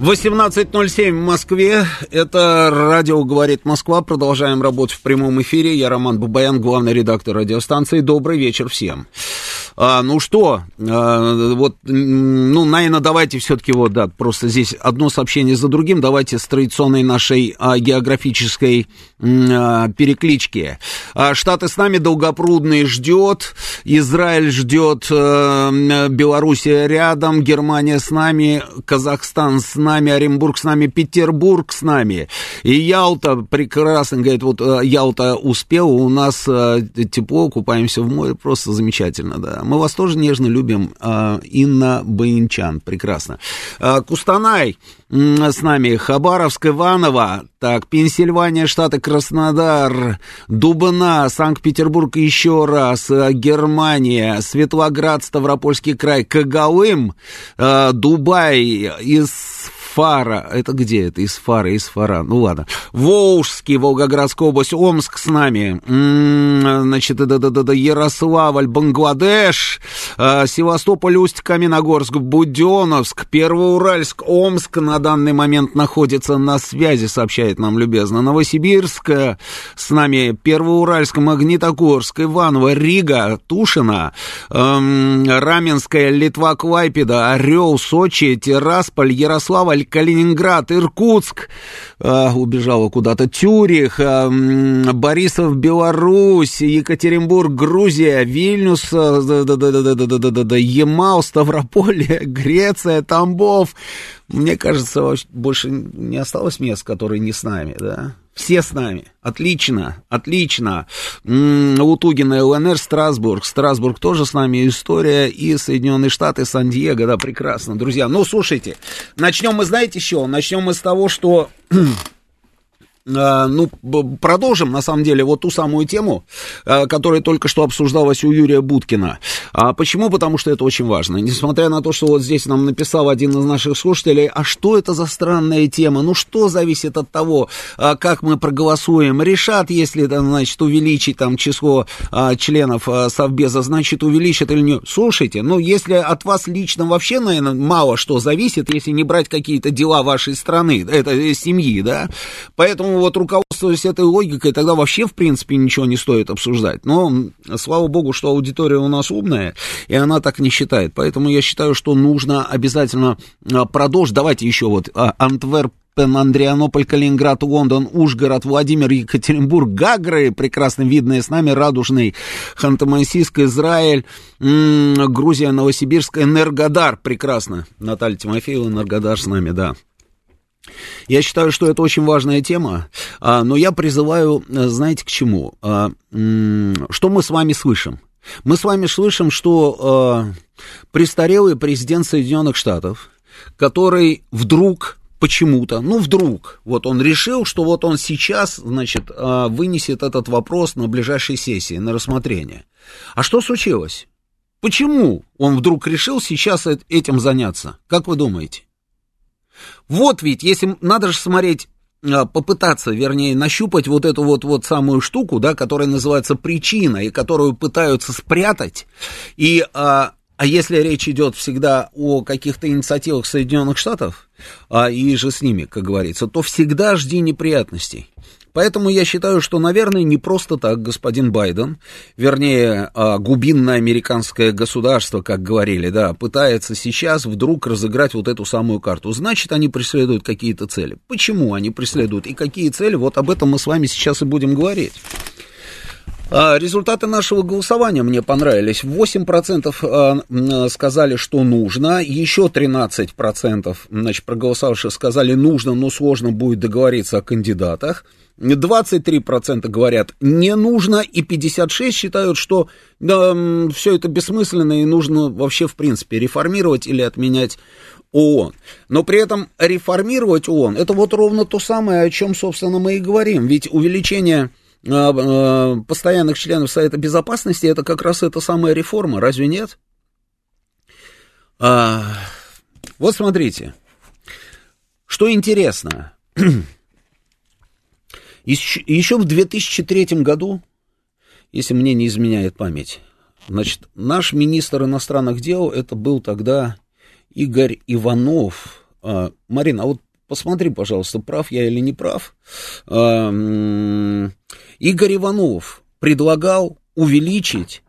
18.07 в Москве. Это радио «Говорит Москва». Продолжаем работать в прямом эфире. Я Роман Бабаян, главный редактор радиостанции. Добрый вечер всем. А, ну что, а, вот, ну, наверное, давайте все-таки вот, да, просто здесь одно сообщение за другим. Давайте с традиционной нашей а, географической а, переклички. А, Штаты с нами, Долгопрудный ждет, Израиль ждет, а, Белоруссия рядом, Германия с нами, Казахстан с нами, Оренбург с нами, Петербург с нами. И Ялта прекрасно, говорит, вот а, Ялта успел, у нас а, тепло, купаемся в море, просто замечательно, да. Мы вас тоже нежно любим. А, Инна Баинчан, прекрасно. А, Кустанай с нами, Хабаровск, Иваново, так, Пенсильвания, штаты Краснодар, Дубна, Санкт-Петербург еще раз, а, Германия, Светлоград, Ставропольский край, Кагалым, Дубай, из Фара, это где это? Из Фара, из Фара, ну ладно. Волжский, Волгоградская область, Омск с нами, м-м, значит, да, да, да, да, Ярославль, Бангладеш, э, Севастополь, Усть, Каменогорск, Буденновск, Первоуральск, Омск на данный момент находится на связи, сообщает нам любезно. Новосибирск, с нами Первоуральск, Магнитогорск, Иваново, Рига, Тушина, эм, Раменская, Литва, Клайпеда, Орел, Сочи, Тирасполь, Ярославль, Калининград, Иркутск, э, убежала куда-то, Тюрих, э, Борисов, Беларусь, Екатеринбург, Грузия, Вильнюс, да-да-да-да-да-да-да-да, Ямал, Ставрополье, Греция, Тамбов. Мне кажется, больше не осталось мест, которые не с нами, да? Все с нами. Отлично, отлично. Лутугина, ЛНР, Страсбург. Страсбург тоже с нами. История и Соединенные Штаты, Сан-Диего. Да, прекрасно, друзья. Ну, слушайте, начнем мы, знаете, еще? Начнем мы с того, что ну, продолжим, на самом деле, вот ту самую тему, которая только что обсуждалась у Юрия Будкина. А почему? Потому что это очень важно. Несмотря на то, что вот здесь нам написал один из наших слушателей, а что это за странная тема? Ну, что зависит от того, как мы проголосуем? Решат, если, значит, увеличить там число членов Совбеза, значит, увеличат или не? Слушайте, ну, если от вас лично вообще, наверное, мало что зависит, если не брать какие-то дела вашей страны, это э, семьи, да, поэтому вот руководствуясь этой логикой, тогда вообще, в принципе, ничего не стоит обсуждать. Но, слава богу, что аудитория у нас умная, и она так не считает. Поэтому я считаю, что нужно обязательно а, продолжить. Давайте еще вот а, Антверп Андрианополь, Калининград, Лондон, Ужгород, Владимир, Екатеринбург, Гагры, прекрасно видные с нами, Радужный, Ханты-Мансийск, Израиль, м-м, Грузия, Новосибирск, Энергодар, прекрасно. Наталья Тимофеева, Энергодар с нами, да. Я считаю, что это очень важная тема, а, но я призываю, э, знаете, к чему? А, что мы с вами слышим? Мы с вами слышим, что а, престарелый президент Соединенных Штатов, который вдруг почему-то, ну вдруг, вот он решил, что вот он сейчас, значит, вынесет этот вопрос на ближайшей сессии, на рассмотрение. А что случилось? Почему он вдруг решил сейчас этим заняться? Как вы думаете? Вот ведь, если надо же смотреть а, попытаться, вернее, нащупать вот эту вот, вот самую штуку, да, которая называется причина, и которую пытаются спрятать, и, а, а если речь идет всегда о каких-то инициативах Соединенных Штатов, а, и же с ними, как говорится, то всегда жди неприятностей. Поэтому я считаю, что, наверное, не просто так господин Байден, вернее, а, губинное американское государство, как говорили, да, пытается сейчас вдруг разыграть вот эту самую карту. Значит, они преследуют какие-то цели. Почему они преследуют и какие цели? Вот об этом мы с вами сейчас и будем говорить. А, результаты нашего голосования мне понравились. 8% а, сказали, что нужно, еще 13% значит, проголосовавших сказали нужно, но сложно будет договориться о кандидатах. 23% говорят не нужно, и 56% считают, что да, все это бессмысленно и нужно вообще в принципе реформировать или отменять ООН. Но при этом реформировать ООН, это вот ровно то самое, о чем, собственно, мы и говорим. Ведь увеличение постоянных членов Совета Безопасности, это как раз эта самая реформа, разве нет? А, вот смотрите, что интересно. Еще в 2003 году, если мне не изменяет память, значит, наш министр иностранных дел, это был тогда Игорь Иванов. А, Марина, а вот посмотри, пожалуйста, прав я или не прав. А, Игорь Иванов предлагал увеличить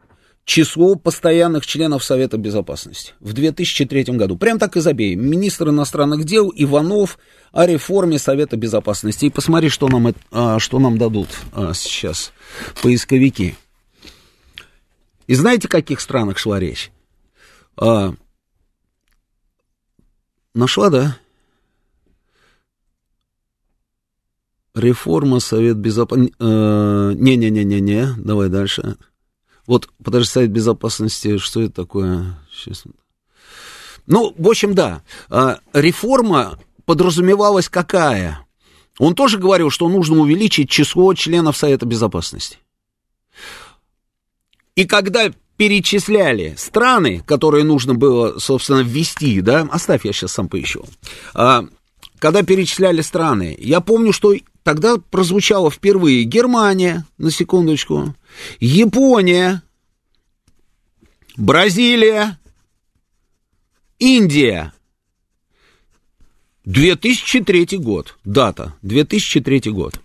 число постоянных членов Совета Безопасности в 2003 году. Прям так и забей. Министр иностранных дел Иванов о реформе Совета Безопасности. И посмотри, что нам, а, что нам дадут а, сейчас поисковики. И знаете, о каких странах шла речь? А, нашла, да? Реформа Совет Безопасности... Не-не-не-не-не, давай дальше. Вот, подожди, Совет Безопасности, что это такое? Сейчас. Ну, в общем, да, реформа подразумевалась какая? Он тоже говорил, что нужно увеличить число членов Совета Безопасности. И когда перечисляли страны, которые нужно было, собственно, ввести, да, оставь, я сейчас сам поищу. Когда перечисляли страны, я помню, что тогда прозвучало впервые Германия, на секундочку, Япония, Бразилия, Индия, 2003 год, дата, 2003 год.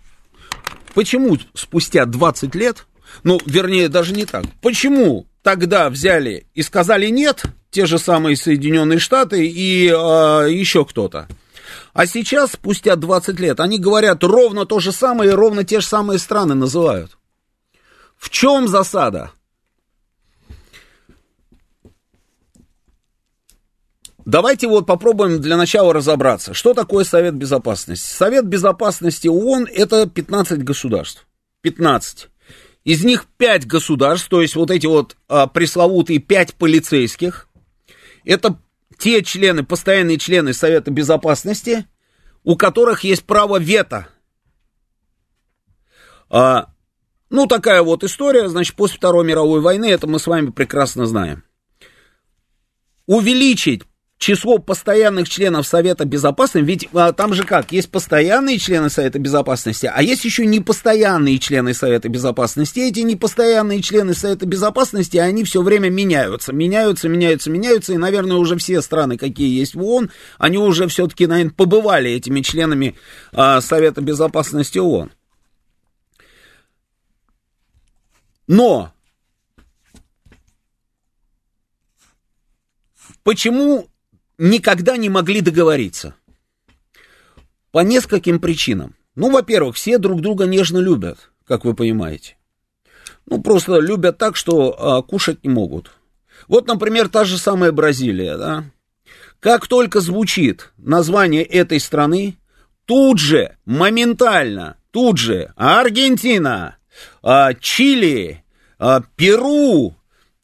Почему спустя 20 лет, ну, вернее, даже не так, почему тогда взяли и сказали нет, те же самые Соединенные Штаты и э, еще кто-то, а сейчас, спустя 20 лет, они говорят ровно то же самое и ровно те же самые страны называют. В чем засада? Давайте вот попробуем для начала разобраться, что такое Совет Безопасности. Совет Безопасности ООН это 15 государств. 15. Из них 5 государств, то есть вот эти вот а, пресловутые 5 полицейских. Это те члены, постоянные члены Совета Безопасности, у которых есть право вето. А, ну, такая вот история, значит, после Второй мировой войны, это мы с вами прекрасно знаем. Увеличить число постоянных членов Совета Безопасности, ведь а, там же как, есть постоянные члены Совета Безопасности, а есть еще непостоянные члены Совета Безопасности. Эти непостоянные члены Совета Безопасности, они все время меняются, меняются, меняются, меняются, и, наверное, уже все страны, какие есть в ООН, они уже все-таки, наверное, побывали этими членами а, Совета Безопасности ООН. Но почему никогда не могли договориться. По нескольким причинам. Ну, во-первых, все друг друга нежно любят, как вы понимаете. Ну, просто любят так, что а, кушать не могут. Вот, например, та же самая Бразилия, да. Как только звучит название этой страны, тут же, моментально, тут же Аргентина, а, Чили, а, Перу,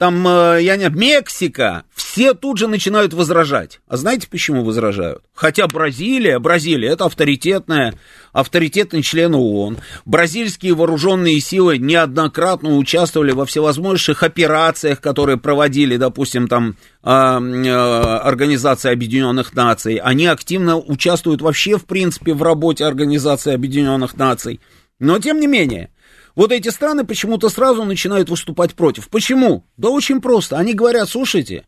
там, э, я не Мексика, все тут же начинают возражать. А знаете, почему возражают? Хотя Бразилия, Бразилия, это авторитетная, авторитетный член ООН. Бразильские вооруженные силы неоднократно участвовали во всевозможных операциях, которые проводили, допустим, там, э, э, Организация Объединенных Наций. Они активно участвуют вообще, в принципе, в работе Организации Объединенных Наций. Но, тем не менее, вот эти страны почему-то сразу начинают выступать против. Почему? Да очень просто. Они говорят, слушайте,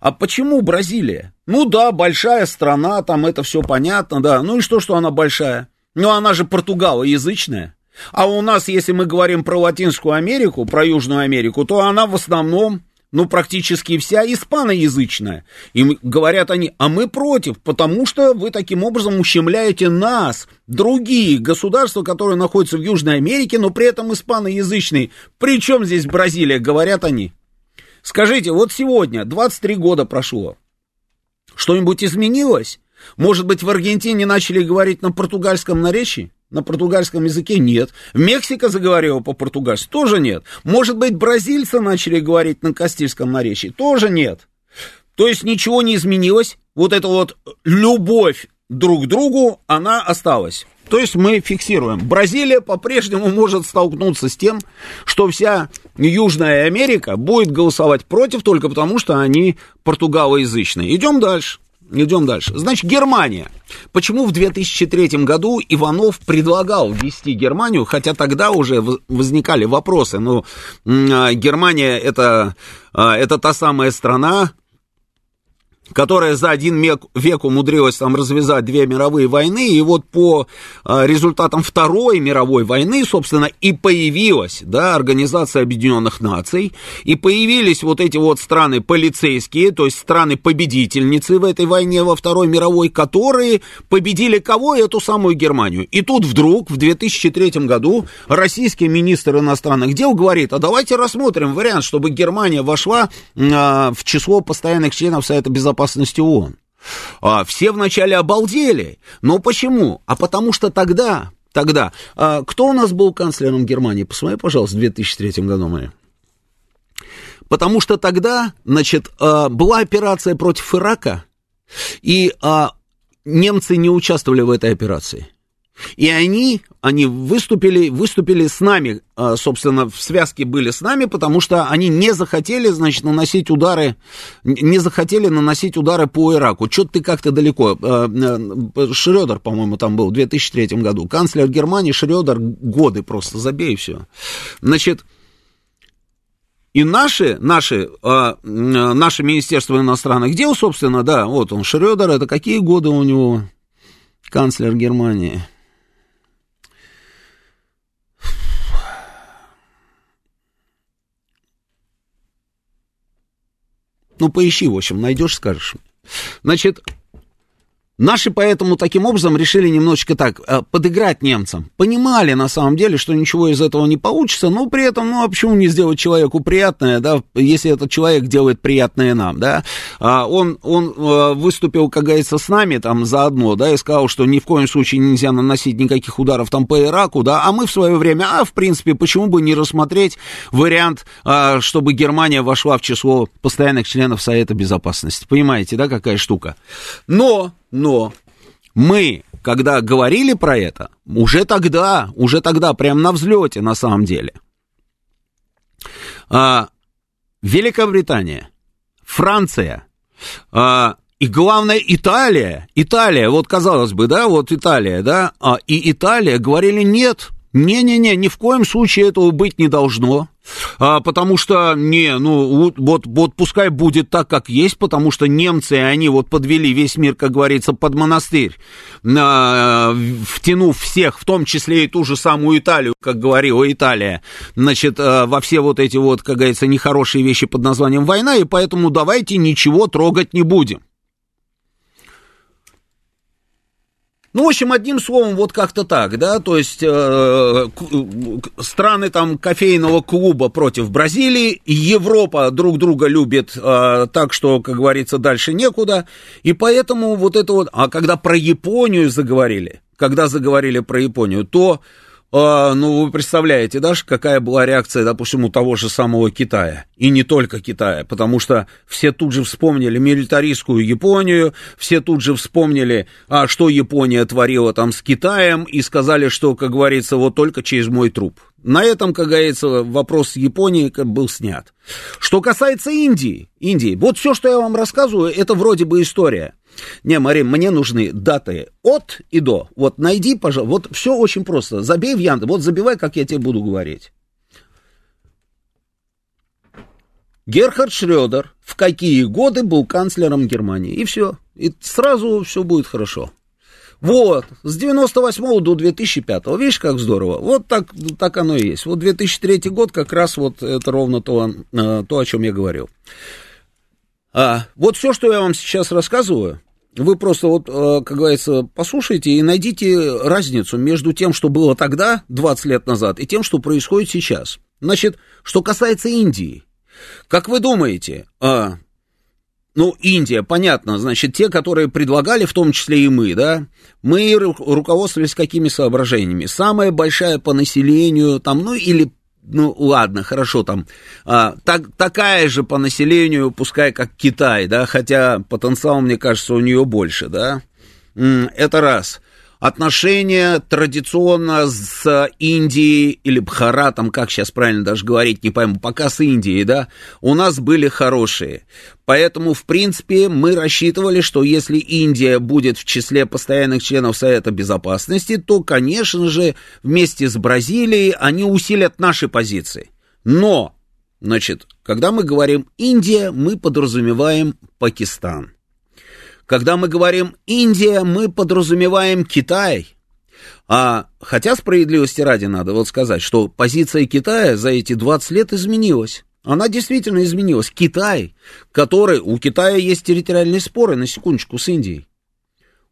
а почему Бразилия? Ну да, большая страна, там это все понятно, да. Ну и что, что она большая? Ну она же португалоязычная. А у нас, если мы говорим про Латинскую Америку, про Южную Америку, то она в основном ну, практически вся испаноязычная. И говорят они, а мы против, потому что вы таким образом ущемляете нас, другие государства, которые находятся в Южной Америке, но при этом испаноязычные. Причем здесь Бразилия, говорят они. Скажите, вот сегодня, 23 года прошло, что-нибудь изменилось? Может быть, в Аргентине начали говорить на португальском наречии? На португальском языке нет. Мексика заговорила по-португальски? Тоже нет. Может быть, бразильцы начали говорить на кастильском наречии? Тоже нет. То есть ничего не изменилось. Вот эта вот любовь друг к другу, она осталась. То есть мы фиксируем. Бразилия по-прежнему может столкнуться с тем, что вся Южная Америка будет голосовать против только потому, что они португалоязычные. Идем дальше. Идем дальше. Значит, Германия. Почему в 2003 году Иванов предлагал ввести Германию, хотя тогда уже возникали вопросы. Ну, а, Германия это, а, это та самая страна, которая за один век, умудрилась там развязать две мировые войны, и вот по а, результатам Второй мировой войны, собственно, и появилась, да, Организация Объединенных Наций, и появились вот эти вот страны полицейские, то есть страны-победительницы в этой войне во Второй мировой, которые победили кого? Эту самую Германию. И тут вдруг в 2003 году российский министр иностранных дел говорит, а давайте рассмотрим вариант, чтобы Германия вошла а, в число постоянных членов Совета Безопасности безопасности ООН. А, все вначале обалдели. Но почему? А потому что тогда, тогда, а, кто у нас был канцлером Германии? Посмотри, пожалуйста, в 2003 году мы. Потому что тогда, значит, а, была операция против Ирака, и а, немцы не участвовали в этой операции. И они, они выступили, выступили с нами, а, собственно, в связке были с нами, потому что они не захотели, значит, наносить удары, не захотели наносить удары по Ираку. Что-то ты как-то далеко. А, а, Шредер, по-моему, там был в 2003 году. Канцлер Германии Шредер годы просто, забей все. Значит, и наши, наши, э, наше Министерство иностранных дел, собственно, да, вот он, Шредер, это какие годы у него канцлер Германии? Ну, поищи, в общем, найдешь, скажешь. Значит, Наши поэтому таким образом решили немножечко так э, подыграть немцам. Понимали на самом деле, что ничего из этого не получится, но при этом, ну а почему не сделать человеку приятное, да, если этот человек делает приятное нам, да. А он, он э, выступил, как говорится, с нами там заодно, да, и сказал, что ни в коем случае нельзя наносить никаких ударов там по Ираку, да, а мы в свое время, а в принципе, почему бы не рассмотреть вариант, а, чтобы Германия вошла в число постоянных членов Совета Безопасности. Понимаете, да, какая штука? Но но мы, когда говорили про это, уже тогда, уже тогда, прям на взлете на самом деле, а, Великобритания, Франция, а, и главное, Италия, Италия, вот казалось бы, да, вот Италия, да, а, и Италия говорили нет, не-не-не, ни в коем случае этого быть не должно. А, потому что, не, ну, вот, вот пускай будет так, как есть, потому что немцы, они вот подвели весь мир, как говорится, под монастырь, а, втянув всех, в том числе и ту же самую Италию, как говорила Италия, значит, а, во все вот эти вот, как говорится, нехорошие вещи под названием война, и поэтому давайте ничего трогать не будем. Ну, в общем, одним словом, вот как-то так, да, то есть э, страны там кофейного клуба против Бразилии, Европа друг друга любит э, так, что, как говорится, дальше некуда, и поэтому вот это вот, а когда про Японию заговорили, когда заговорили про Японию, то а, ну, вы представляете, да, какая была реакция, допустим, у того же самого Китая. И не только Китая, потому что все тут же вспомнили милитаристскую Японию, все тут же вспомнили, а, что Япония творила там с Китаем, и сказали, что, как говорится, вот только через мой труп. На этом, как говорится, вопрос с Японией был снят. Что касается Индии, Индии, вот все, что я вам рассказываю, это вроде бы история. Не, Марин, мне нужны даты от и до. Вот найди, пожалуйста, вот все очень просто. Забей в Яндекс, вот забивай, как я тебе буду говорить. Герхард Шредер в какие годы был канцлером Германии. И все. И сразу все будет хорошо. Вот, с 98 до 2005. Видишь, как здорово. Вот так, так оно и есть. Вот 2003 год как раз вот это ровно то, э, то о чем я говорил. А, вот все, что я вам сейчас рассказываю, вы просто вот, э, как говорится, послушайте и найдите разницу между тем, что было тогда, 20 лет назад, и тем, что происходит сейчас. Значит, что касается Индии, как вы думаете, а, ну, Индия, понятно, значит, те, которые предлагали, в том числе и мы, да, мы руководствовались какими соображениями? Самая большая по населению, там, ну, или ну ладно, хорошо, там а, так, такая же по населению, пускай как Китай, да, хотя потенциал, мне кажется, у нее больше, да. Это раз отношения традиционно с Индией или Бхаратом, как сейчас правильно даже говорить, не пойму, пока с Индией, да, у нас были хорошие. Поэтому, в принципе, мы рассчитывали, что если Индия будет в числе постоянных членов Совета Безопасности, то, конечно же, вместе с Бразилией они усилят наши позиции. Но, значит, когда мы говорим Индия, мы подразумеваем Пакистан. Когда мы говорим Индия, мы подразумеваем Китай. А хотя справедливости ради надо вот сказать, что позиция Китая за эти 20 лет изменилась. Она действительно изменилась. Китай, который... У Китая есть территориальные споры, на секундочку, с Индией.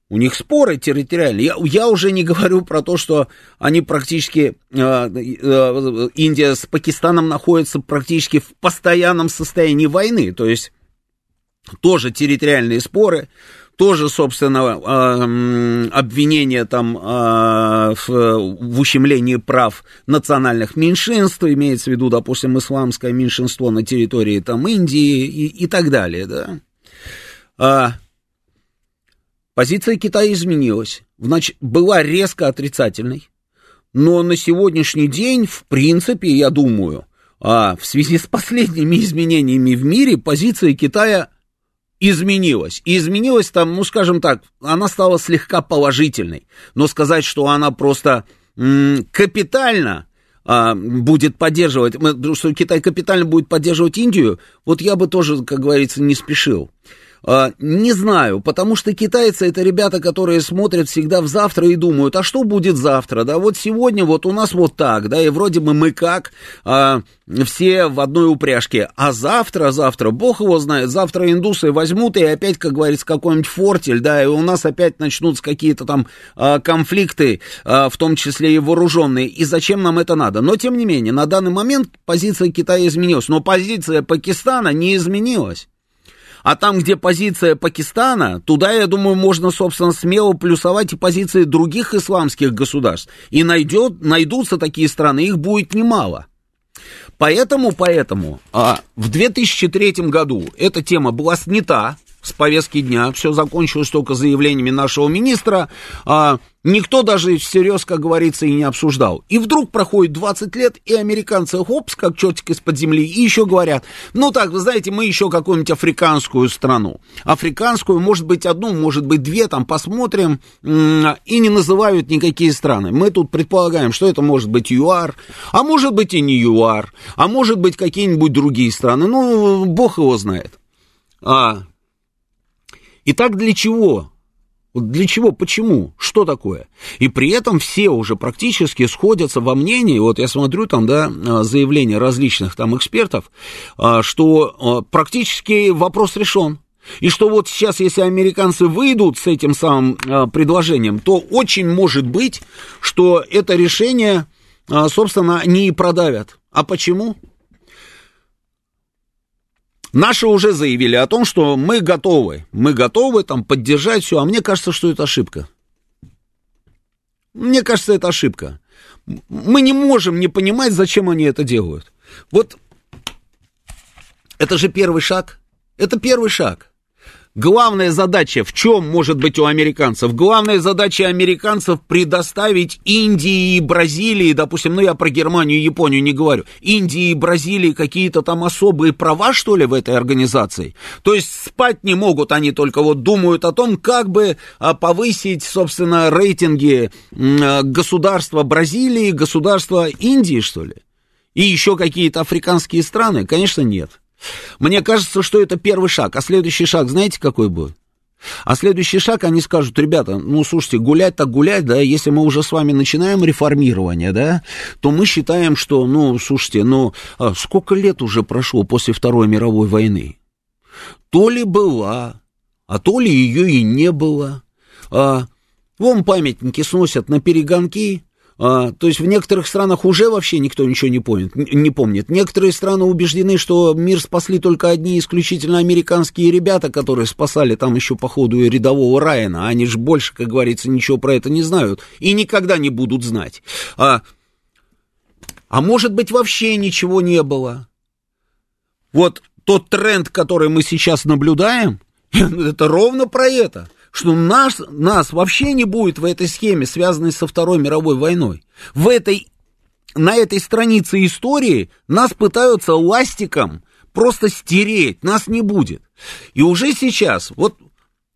У них споры территориальные. Я, я уже не говорю про то, что они практически... Э, э, Индия с Пакистаном находится практически в постоянном состоянии войны. То есть тоже территориальные споры, тоже, собственно, обвинения там в, в ущемлении прав национальных меньшинств, имеется в виду, допустим, исламское меньшинство на территории там Индии и, и так далее, да. А, позиция Китая изменилась, значит, была резко отрицательной, но на сегодняшний день, в принципе, я думаю, а, в связи с последними изменениями в мире, позиция Китая изменилась. И изменилась там, ну, скажем так, она стала слегка положительной. Но сказать, что она просто м, капитально а, будет поддерживать, что Китай капитально будет поддерживать Индию, вот я бы тоже, как говорится, не спешил. А, не знаю, потому что китайцы это ребята, которые смотрят всегда в завтра и думают, а что будет завтра, да, вот сегодня вот у нас вот так, да, и вроде бы мы как, а, все в одной упряжке, а завтра, завтра, бог его знает, завтра индусы возьмут и опять, как говорится, какой-нибудь фортель, да, и у нас опять начнутся какие-то там а, конфликты, а, в том числе и вооруженные, и зачем нам это надо, но тем не менее, на данный момент позиция Китая изменилась, но позиция Пакистана не изменилась. А там, где позиция Пакистана, туда, я думаю, можно, собственно, смело плюсовать и позиции других исламских государств. И найдет, найдутся такие страны, их будет немало. Поэтому, поэтому а, в 2003 году эта тема была снята с повестки дня, все закончилось только заявлениями нашего министра, а, никто даже всерьез, как говорится, и не обсуждал. И вдруг проходит 20 лет, и американцы, хопс, как чертик из-под земли, и еще говорят, ну так, вы знаете, мы еще какую-нибудь африканскую страну, африканскую, может быть, одну, может быть, две, там посмотрим, и не называют никакие страны. Мы тут предполагаем, что это может быть ЮАР, а может быть и не ЮАР, а может быть какие-нибудь другие страны, ну, бог его знает. А, Итак, для чего? Для чего? Почему? Что такое? И при этом все уже практически сходятся во мнении, вот я смотрю там, да, а, заявления различных там экспертов, а, что а, практически вопрос решен. И что вот сейчас, если американцы выйдут с этим самым предложением, то очень может быть, что это решение, собственно, и продавят. А почему? Наши уже заявили о том, что мы готовы, мы готовы там поддержать все, а мне кажется, что это ошибка. Мне кажется, это ошибка. Мы не можем не понимать, зачем они это делают. Вот это же первый шаг. Это первый шаг. Главная задача в чем может быть у американцев? Главная задача американцев предоставить Индии и Бразилии, допустим, ну я про Германию и Японию не говорю, Индии и Бразилии какие-то там особые права, что ли, в этой организации? То есть спать не могут, они только вот думают о том, как бы а, повысить, собственно, рейтинги государства Бразилии, государства Индии, что ли? И еще какие-то африканские страны? Конечно, нет. Мне кажется, что это первый шаг. А следующий шаг, знаете, какой будет? А следующий шаг, они скажут, ребята, ну, слушайте, гулять так гулять, да, если мы уже с вами начинаем реформирование, да, то мы считаем, что, ну, слушайте, ну, а сколько лет уже прошло после Второй мировой войны? То ли была, а то ли ее и не было. А, вон памятники сносят на перегонки, а, то есть в некоторых странах уже вообще никто ничего не помнит, не помнит. Некоторые страны убеждены, что мир спасли только одни исключительно американские ребята, которые спасали там еще по ходу рядового Райана. Они же больше, как говорится, ничего про это не знают и никогда не будут знать. А, а может быть вообще ничего не было. Вот тот тренд, который мы сейчас наблюдаем, это ровно про это что нас, нас вообще не будет в этой схеме, связанной со Второй мировой войной. В этой, на этой странице истории нас пытаются ластиком просто стереть, нас не будет. И уже сейчас, вот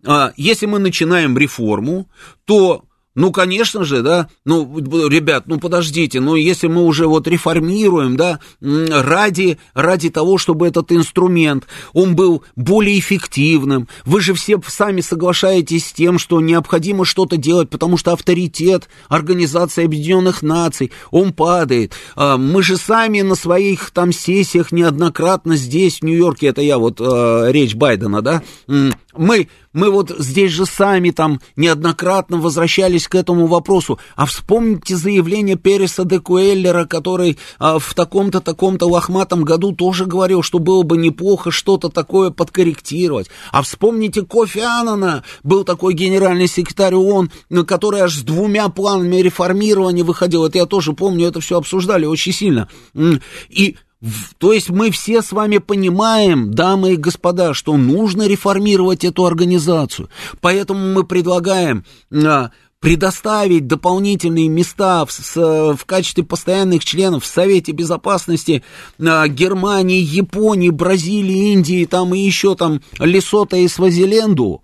а, если мы начинаем реформу, то ну, конечно же, да, ну, ребят, ну, подождите, ну, если мы уже вот реформируем, да, ради, ради того, чтобы этот инструмент, он был более эффективным, вы же все сами соглашаетесь с тем, что необходимо что-то делать, потому что авторитет Организации Объединенных Наций, он падает. А, мы же сами на своих там сессиях неоднократно здесь, в Нью-Йорке, это я вот, а, речь Байдена, да, мы, мы вот здесь же сами там неоднократно возвращались к этому вопросу. А вспомните заявление Переса де Куэллера, который а, в таком-то, таком-то лохматом году тоже говорил, что было бы неплохо что-то такое подкорректировать. А вспомните Кофи Аннана, был такой генеральный секретарь ООН, который аж с двумя планами реформирования выходил. Это я тоже помню, это все обсуждали очень сильно. И то есть мы все с вами понимаем, дамы и господа, что нужно реформировать эту организацию. Поэтому мы предлагаем а, предоставить дополнительные места в, в качестве постоянных членов в Совете Безопасности а, Германии, Японии, Бразилии, Индии, там и еще там Лесота и Свазиленду.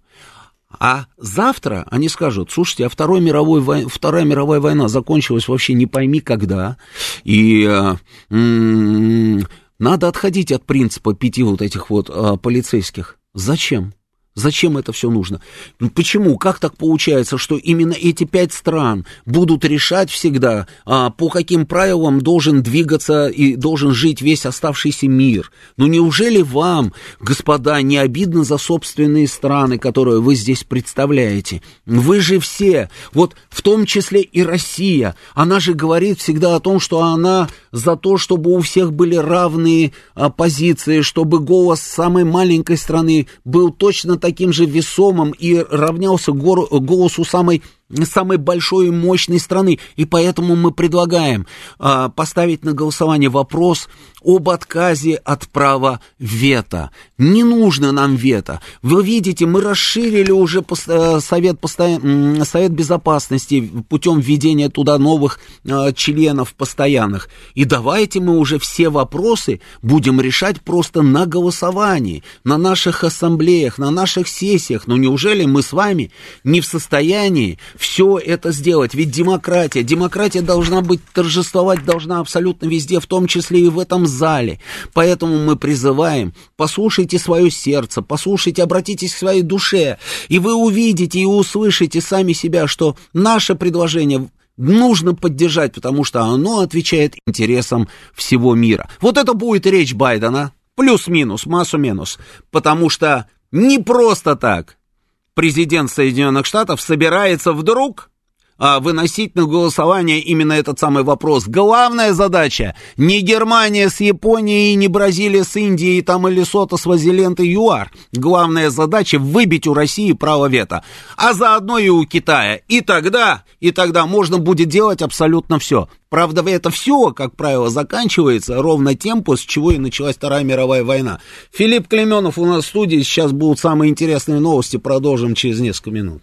А завтра они скажут, слушайте, а Второй мировой вой... Вторая мировая война закончилась вообще не пойми когда, и э, м- надо отходить от принципа пяти вот этих вот э, полицейских. Зачем? Зачем это все нужно? Ну, почему? Как так получается, что именно эти пять стран будут решать всегда, а, по каким правилам должен двигаться и должен жить весь оставшийся мир? Ну неужели вам, господа, не обидно за собственные страны, которые вы здесь представляете? Вы же все, вот в том числе и Россия, она же говорит всегда о том, что она за то, чтобы у всех были равные а, позиции, чтобы голос самой маленькой страны был точно таким же весомым и равнялся голосу самой самой большой и мощной страны. И поэтому мы предлагаем а, поставить на голосование вопрос об отказе от права вето. Не нужно нам вето. Вы видите, мы расширили уже э, совет, совет Безопасности путем введения туда новых а, членов постоянных. И давайте мы уже все вопросы будем решать просто на голосовании, на наших ассамблеях, на наших сессиях. Но неужели мы с вами не в состоянии все это сделать. Ведь демократия, демократия должна быть, торжествовать должна абсолютно везде, в том числе и в этом зале. Поэтому мы призываем, послушайте свое сердце, послушайте, обратитесь к своей душе, и вы увидите и услышите сами себя, что наше предложение нужно поддержать, потому что оно отвечает интересам всего мира. Вот это будет речь Байдена, плюс-минус, массу-минус, потому что не просто так президент Соединенных Штатов собирается вдруг выносить на голосование именно этот самый вопрос. Главная задача не Германия с Японией, не Бразилия с Индией, там или Сота с Вазилент и ЮАР. Главная задача выбить у России право вето, а заодно и у Китая. И тогда, и тогда можно будет делать абсолютно все. Правда, это все, как правило, заканчивается ровно тем, после чего и началась Вторая мировая война. Филипп Клеменов у нас в студии. Сейчас будут самые интересные новости. Продолжим через несколько минут.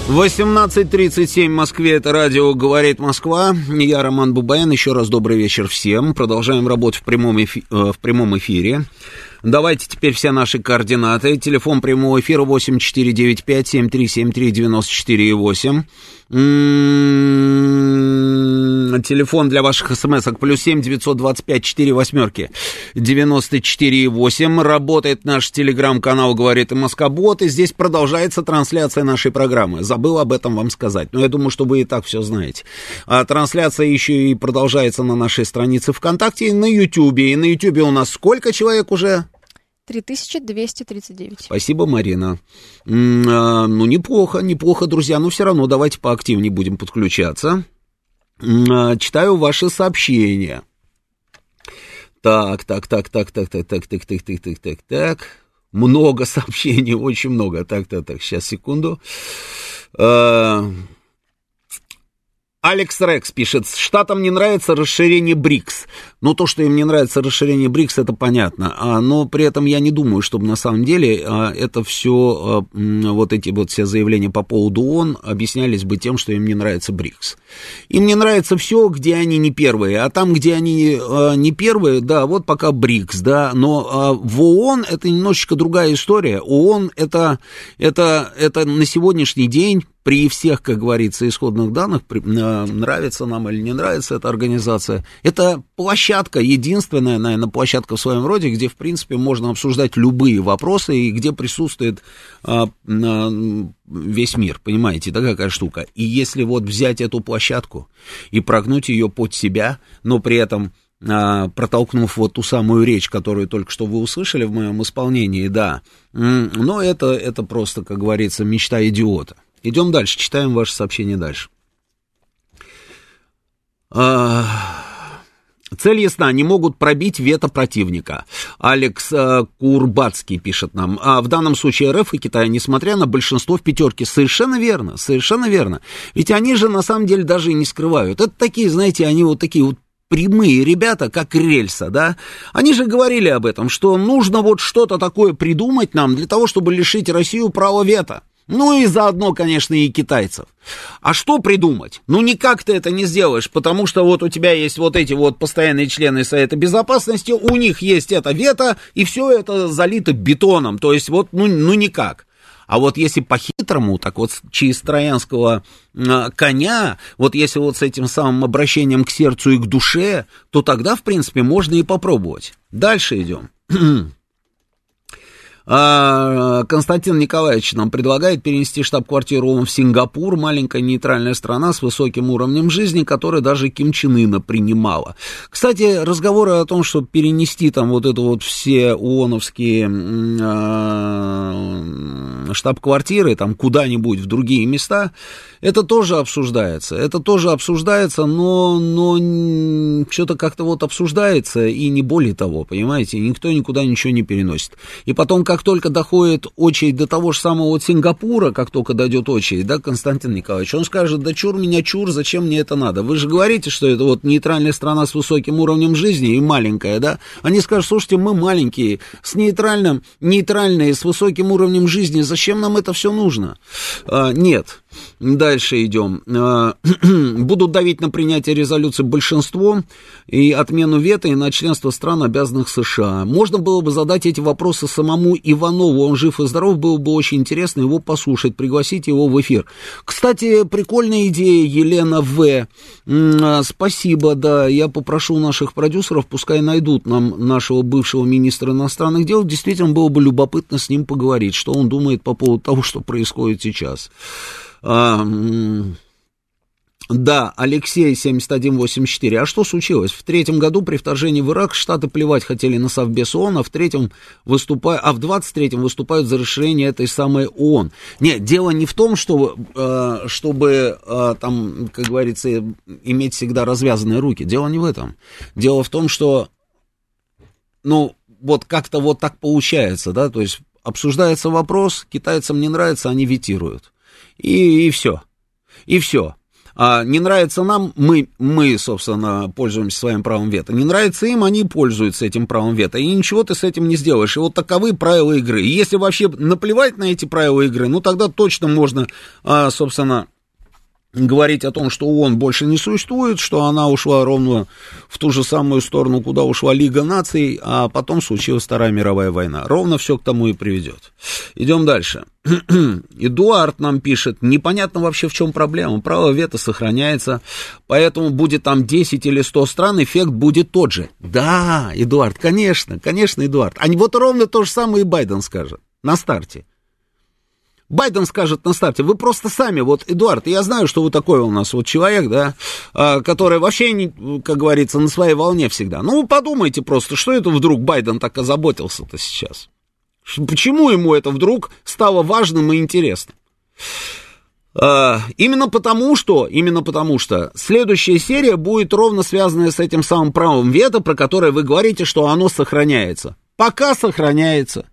18.37 в Москве, это радио «Говорит Москва». Я Роман Бубаян, еще раз добрый вечер всем. Продолжаем работать в прямом, эфи- э, в прямом эфире. Давайте теперь все наши координаты. Телефон прямого эфира 8495-7373-94,8. Телефон для ваших смс-ок плюс 7 925 4 восьмерки 94,8. Работает наш телеграм-канал «Говорит и Москобот», и здесь продолжается трансляция нашей программы. Забыл об этом вам сказать, но я думаю, что вы и так все знаете. А трансляция еще и продолжается на нашей странице ВКонтакте и на Ютьюбе. И на Ютьюбе у нас сколько человек уже? 3239. Спасибо, Марина. А, ну, неплохо, неплохо, друзья, но все равно давайте поактивнее будем подключаться. А, читаю ваши сообщения. Так, так, так, так, так, так, так, так, так, так, так, так, так. Много сообщений, очень много. Так, так, так, сейчас, секунду. Алекс Рекс пишет, штатам не нравится расширение БРИКС. Ну, то, что им не нравится расширение БРИКС, это понятно. А, но при этом я не думаю, чтобы на самом деле а, это все, а, вот эти вот все заявления по поводу ООН объяснялись бы тем, что им не нравится БРИКС. Им не нравится все, где они не первые. А там, где они а, не первые, да, вот пока БРИКС, да. Но а, в ООН это немножечко другая история. ООН это, это, это на сегодняшний день при всех, как говорится, исходных данных, при, э, нравится нам или не нравится эта организация, это площадка, единственная, наверное, площадка в своем роде, где, в принципе, можно обсуждать любые вопросы и где присутствует э, э, весь мир, понимаете, да, какая штука. И если вот взять эту площадку и прогнуть ее под себя, но при этом протолкнув вот ту самую речь, которую только что вы услышали в моем исполнении, да, но это, это просто, как говорится, мечта идиота. Идем дальше, читаем ваше сообщение дальше. А, цель ясна, не могут пробить вето противника. Алекс э, Курбацкий пишет нам. А в данном случае РФ и Китай, несмотря на большинство в пятерке, совершенно верно, совершенно верно. Ведь они же на самом деле даже и не скрывают. Это такие, знаете, они вот такие вот прямые ребята, как рельса, да, они же говорили об этом, что нужно вот что-то такое придумать нам для того, чтобы лишить Россию права вето. Ну и заодно, конечно, и китайцев. А что придумать? Ну никак ты это не сделаешь, потому что вот у тебя есть вот эти вот постоянные члены Совета Безопасности, у них есть это вето, и все это залито бетоном, то есть вот, ну, ну никак. А вот если по-хитрому, так вот через троянского э, коня, вот если вот с этим самым обращением к сердцу и к душе, то тогда, в принципе, можно и попробовать. Дальше идем. А, Константин Николаевич нам предлагает перенести штаб-квартиру в Сингапур, маленькая нейтральная страна с высоким уровнем жизни, которая даже Ким Чен Ына принимала. Кстати, разговоры о том, чтобы перенести там вот это вот все ООНовские э, штаб-квартиры там куда-нибудь в другие места, это тоже обсуждается. Это тоже обсуждается, но, но что-то как-то вот обсуждается, и не более того, понимаете, никто никуда ничего не переносит. И потом, как только доходит очередь до того же самого вот Сингапура, как только дойдет очередь, да, Константин Николаевич, он скажет, да чур меня чур, зачем мне это надо? Вы же говорите, что это вот нейтральная страна с высоким уровнем жизни и маленькая, да? Они скажут, слушайте, мы маленькие, с нейтральным, нейтральные, с высоким уровнем жизни, зачем нам это все нужно? А, нет, Дальше идем. А, будут давить на принятие резолюции большинством и отмену вето и на членство стран, обязанных США. Можно было бы задать эти вопросы самому Иванову. Он жив и здоров, было бы очень интересно его послушать, пригласить его в эфир. Кстати, прикольная идея, Елена В. А, спасибо, да. Я попрошу наших продюсеров, пускай найдут нам нашего бывшего министра иностранных дел. Действительно, было бы любопытно с ним поговорить, что он думает по поводу того, что происходит сейчас. А, да, Алексей 7184. А что случилось? В третьем году при вторжении в Ирак Штаты плевать хотели на Совбез ООН, а в третьем выступают, а в 23-м выступают за расширение этой самой ООН. Нет, дело не в том, что, э, чтобы э, там, как говорится, иметь всегда развязанные руки. Дело не в этом. Дело в том, что, ну, вот как-то вот так получается, да, то есть обсуждается вопрос, китайцам не нравится, они ветируют. И, и все. И все. А не нравится нам, мы, мы, собственно, пользуемся своим правом вето. Не нравится им, они пользуются этим правом вето. И ничего ты с этим не сделаешь. И вот таковы правила игры. И если вообще наплевать на эти правила игры, ну тогда точно можно, а, собственно, говорить о том, что ООН больше не существует, что она ушла ровно в ту же самую сторону, куда ушла Лига наций, а потом случилась Вторая мировая война. Ровно все к тому и приведет. Идем дальше. Эдуард нам пишет, непонятно вообще в чем проблема, право вето сохраняется, поэтому будет там 10 или 100 стран, эффект будет тот же. Да, Эдуард, конечно, конечно, Эдуард. А вот ровно то же самое и Байден скажет на старте. Байден скажет на старте, вы просто сами, вот, Эдуард, я знаю, что вы такой у нас вот человек, да, а, который вообще, не, как говорится, на своей волне всегда. Ну, подумайте просто, что это вдруг Байден так озаботился-то сейчас? Почему ему это вдруг стало важным и интересным? Uh, именно потому, что, именно потому что следующая серия будет ровно связанная с этим самым правом вето, про которое вы говорите, что оно сохраняется. Пока сохраняется.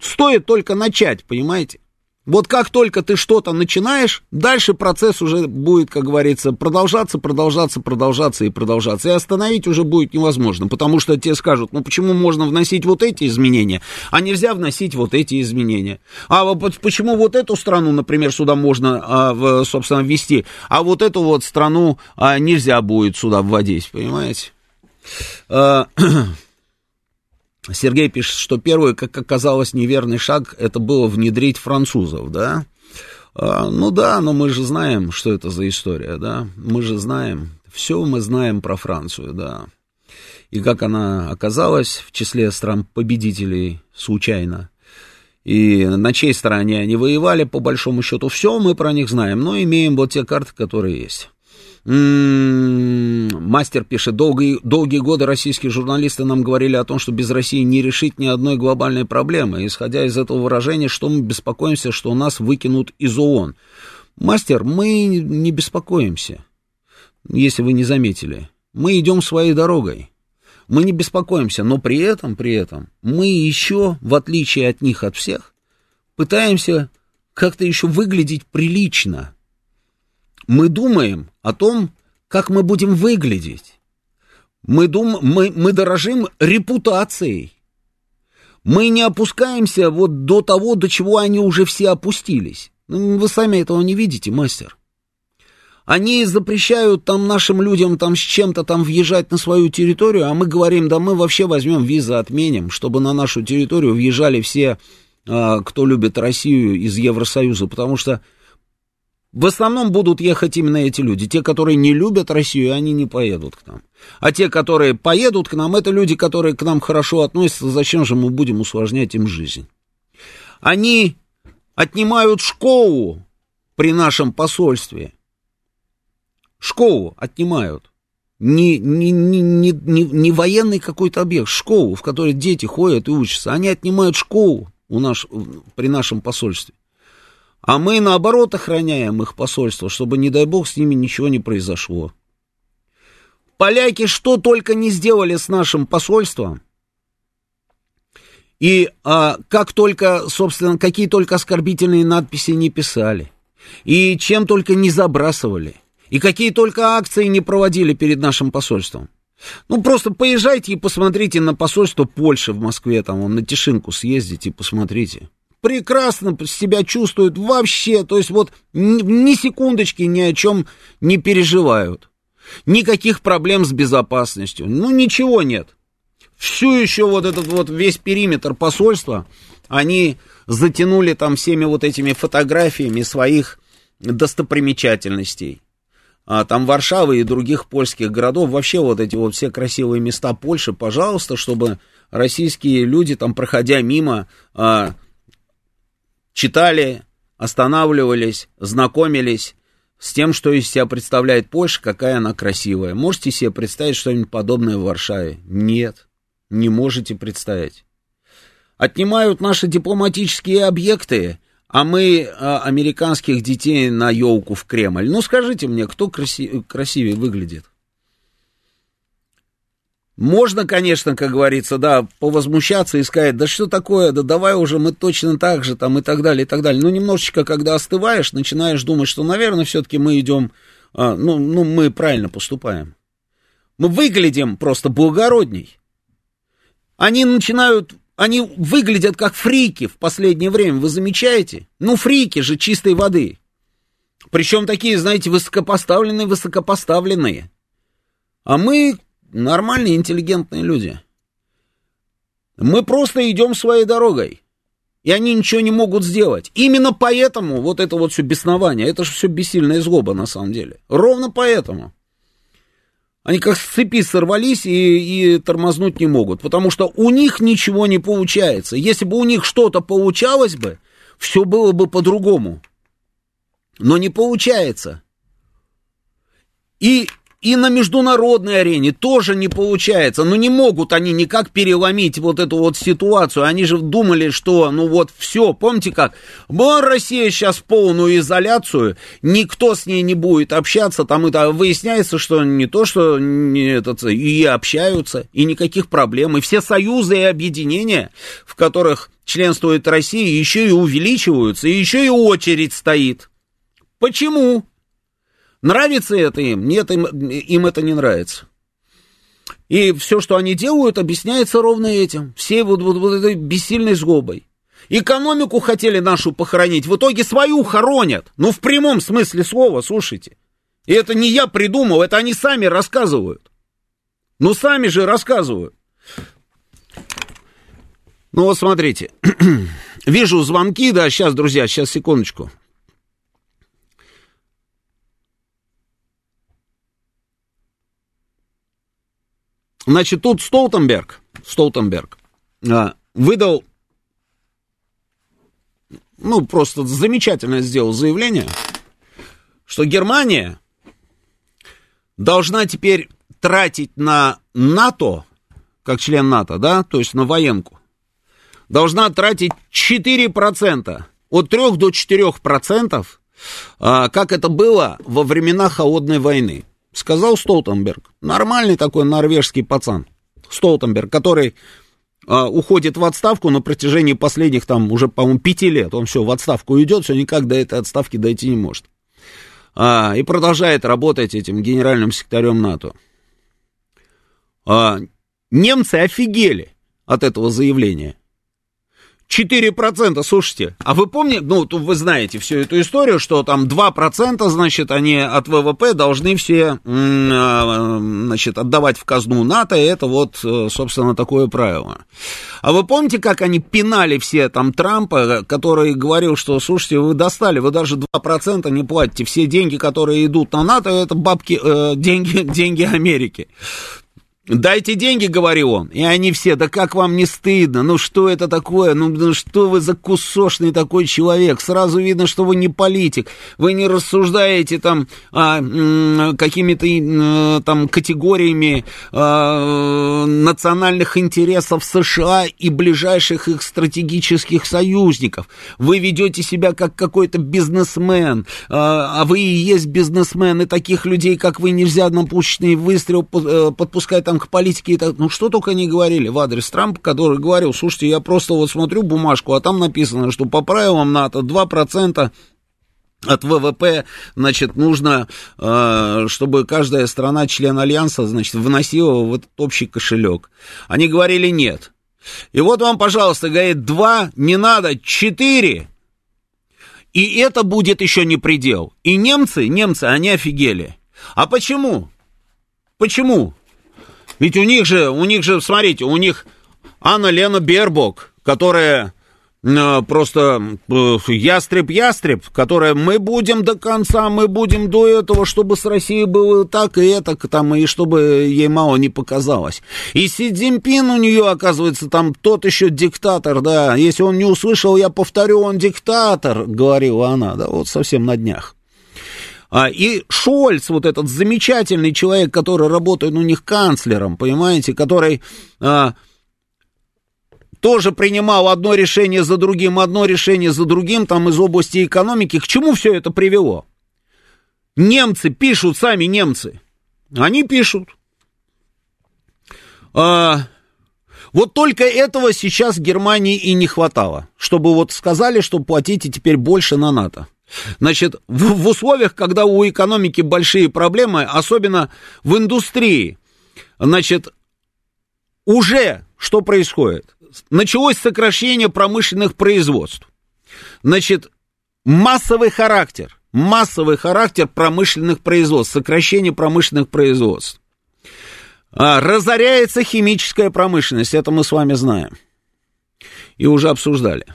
Стоит только начать, понимаете? Вот как только ты что-то начинаешь, дальше процесс уже будет, как говорится, продолжаться, продолжаться, продолжаться и продолжаться. И остановить уже будет невозможно, потому что тебе скажут, ну почему можно вносить вот эти изменения, а нельзя вносить вот эти изменения. А вот почему вот эту страну, например, сюда можно, а, собственно, ввести, а вот эту вот страну а, нельзя будет сюда вводить, понимаете? Сергей пишет, что первый, как оказалось, неверный шаг, это было внедрить французов, да? А, ну да, но мы же знаем, что это за история, да? Мы же знаем, все мы знаем про Францию, да. И как она оказалась в числе стран-победителей случайно. И на чьей стороне они воевали, по большому счету, все мы про них знаем, но имеем вот те карты, которые есть. М-м-м, мастер пишет, долгие, долгие годы российские журналисты нам говорили о том, что без России не решить ни одной глобальной проблемы. Исходя из этого выражения, что мы беспокоимся, что нас выкинут из ООН. Мастер, мы не беспокоимся, если вы не заметили. Мы идем своей дорогой. Мы не беспокоимся, но при этом, при этом, мы еще, в отличие от них, от всех, пытаемся как-то еще выглядеть прилично – мы думаем о том, как мы будем выглядеть. Мы, дум, мы, мы дорожим репутацией. Мы не опускаемся вот до того, до чего они уже все опустились. Ну, вы сами этого не видите, мастер. Они запрещают там нашим людям там с чем-то там въезжать на свою территорию, а мы говорим, да мы вообще возьмем визы, отменим, чтобы на нашу территорию въезжали все, а, кто любит Россию из Евросоюза, потому что в основном будут ехать именно эти люди. Те, которые не любят Россию, они не поедут к нам. А те, которые поедут к нам, это люди, которые к нам хорошо относятся. Зачем же мы будем усложнять им жизнь? Они отнимают школу при нашем посольстве. Школу отнимают. Не, не, не, не, не, не военный какой-то объект, школу, в которой дети ходят и учатся. Они отнимают школу у наш, при нашем посольстве. А мы, наоборот, охраняем их посольство, чтобы, не дай бог, с ними ничего не произошло. Поляки что только не сделали с нашим посольством. И а, как только, собственно, какие только оскорбительные надписи не писали. И чем только не забрасывали. И какие только акции не проводили перед нашим посольством. Ну, просто поезжайте и посмотрите на посольство Польши в Москве, там, на Тишинку съездите и посмотрите прекрасно себя чувствуют вообще, то есть вот ни секундочки ни о чем не переживают. Никаких проблем с безопасностью. Ну, ничего нет. Всю еще вот этот вот весь периметр посольства они затянули там всеми вот этими фотографиями своих достопримечательностей. А, там Варшавы и других польских городов, вообще вот эти вот все красивые места Польши, пожалуйста, чтобы российские люди там, проходя мимо, а, читали, останавливались, знакомились с тем, что из себя представляет Польша, какая она красивая. Можете себе представить что-нибудь подобное в Варшаве? Нет, не можете представить. Отнимают наши дипломатические объекты, а мы а, американских детей на елку в Кремль. Ну, скажите мне, кто краси- красивее выглядит? Можно, конечно, как говорится, да, повозмущаться и сказать, да что такое, да давай уже мы точно так же, там, и так далее, и так далее. Но немножечко, когда остываешь, начинаешь думать, что, наверное, все-таки мы идем а, ну, ну, мы правильно поступаем. Мы выглядим просто благородней. Они начинают, они выглядят как фрики в последнее время, вы замечаете? Ну, фрики же чистой воды. Причем такие, знаете, высокопоставленные, высокопоставленные. А мы нормальные, интеллигентные люди. Мы просто идем своей дорогой. И они ничего не могут сделать. Именно поэтому вот это вот все беснование, это же все бессильная злоба на самом деле. Ровно поэтому. Они как с цепи сорвались и, и тормознуть не могут, потому что у них ничего не получается. Если бы у них что-то получалось бы, все было бы по-другому. Но не получается. И и на международной арене тоже не получается. Ну, не могут они никак переломить вот эту вот ситуацию. Они же думали, что, ну вот, все, помните как? Была Россия сейчас полную изоляцию, никто с ней не будет общаться, там это выясняется, что не то, что не этот, и общаются, и никаких проблем. И все союзы и объединения, в которых членствует Россия, еще и увеличиваются, и еще и очередь стоит. Почему? Нравится это им? Нет, им, им это не нравится. И все, что они делают, объясняется ровно этим. Всей вот, вот, вот этой бессильной злобой. Экономику хотели нашу похоронить, в итоге свою хоронят. Ну, в прямом смысле слова, слушайте. И это не я придумал, это они сами рассказывают. Ну, сами же рассказывают. Ну, вот смотрите. Вижу звонки, да, сейчас, друзья, сейчас, секундочку. Значит, тут Столтенберг, Столтенберг а, выдал, ну, просто замечательно сделал заявление, что Германия должна теперь тратить на НАТО, как член НАТО, да, то есть на военку, должна тратить 4%, от 3 до 4%, а, как это было во времена Холодной войны сказал Столтенберг. Нормальный такой норвежский пацан. Столтенберг, который а, уходит в отставку на протяжении последних там уже, по-моему, пяти лет. Он все в отставку идет, все никак до этой отставки дойти не может. А, и продолжает работать этим генеральным секретарем НАТО. А, немцы офигели от этого заявления. 4%, слушайте, а вы помните, ну, вы знаете всю эту историю, что там 2%, значит, они от ВВП должны все, а, значит, отдавать в казну НАТО, и это вот, э, собственно, такое правило. А вы помните, как они пинали все там Трампа, который говорил, что, слушайте, вы достали, вы даже 2% не платите, все деньги, которые идут на НАТО, это бабки, э, деньги, деньги Америки. Дайте деньги, говорил он. И они все, да как вам не стыдно? Ну что это такое? Ну, ну что вы за кусошный такой человек? Сразу видно, что вы не политик. Вы не рассуждаете там а, какими-то а, там категориями а, национальных интересов США и ближайших их стратегических союзников. Вы ведете себя как какой-то бизнесмен, а, а вы и есть бизнесмен, и таких людей, как вы, нельзя на пушечный выстрел э, подпускать там к политике, это, ну что только не говорили в адрес Трампа, который говорил, слушайте, я просто вот смотрю бумажку, а там написано, что по правилам НАТО 2% от ВВП, значит, нужно, э, чтобы каждая страна, член Альянса, значит, вносила в этот общий кошелек. Они говорили нет. И вот вам, пожалуйста, говорит, два, не надо, четыре. И это будет еще не предел. И немцы, немцы, они офигели. А почему? Почему? Ведь у них же, у них же, смотрите, у них Анна Лена Бербок, которая э, просто э, ястреб-ястреб, которая мы будем до конца, мы будем до этого, чтобы с Россией было так и это, там, и чтобы ей мало не показалось. И Си Цзиньпин у нее, оказывается, там тот еще диктатор, да, если он не услышал, я повторю, он диктатор, говорила она, да, вот совсем на днях. А, и Шольц, вот этот замечательный человек, который работает у них канцлером, понимаете, который а, тоже принимал одно решение за другим, одно решение за другим, там из области экономики. К чему все это привело? Немцы пишут, сами немцы. Они пишут. А, вот только этого сейчас Германии и не хватало, чтобы вот сказали, что платите теперь больше на НАТО. Значит, в, в условиях, когда у экономики большие проблемы, особенно в индустрии, значит, уже что происходит? Началось сокращение промышленных производств. Значит, массовый характер, массовый характер промышленных производств, сокращение промышленных производств. А, разоряется химическая промышленность, это мы с вами знаем. И уже обсуждали.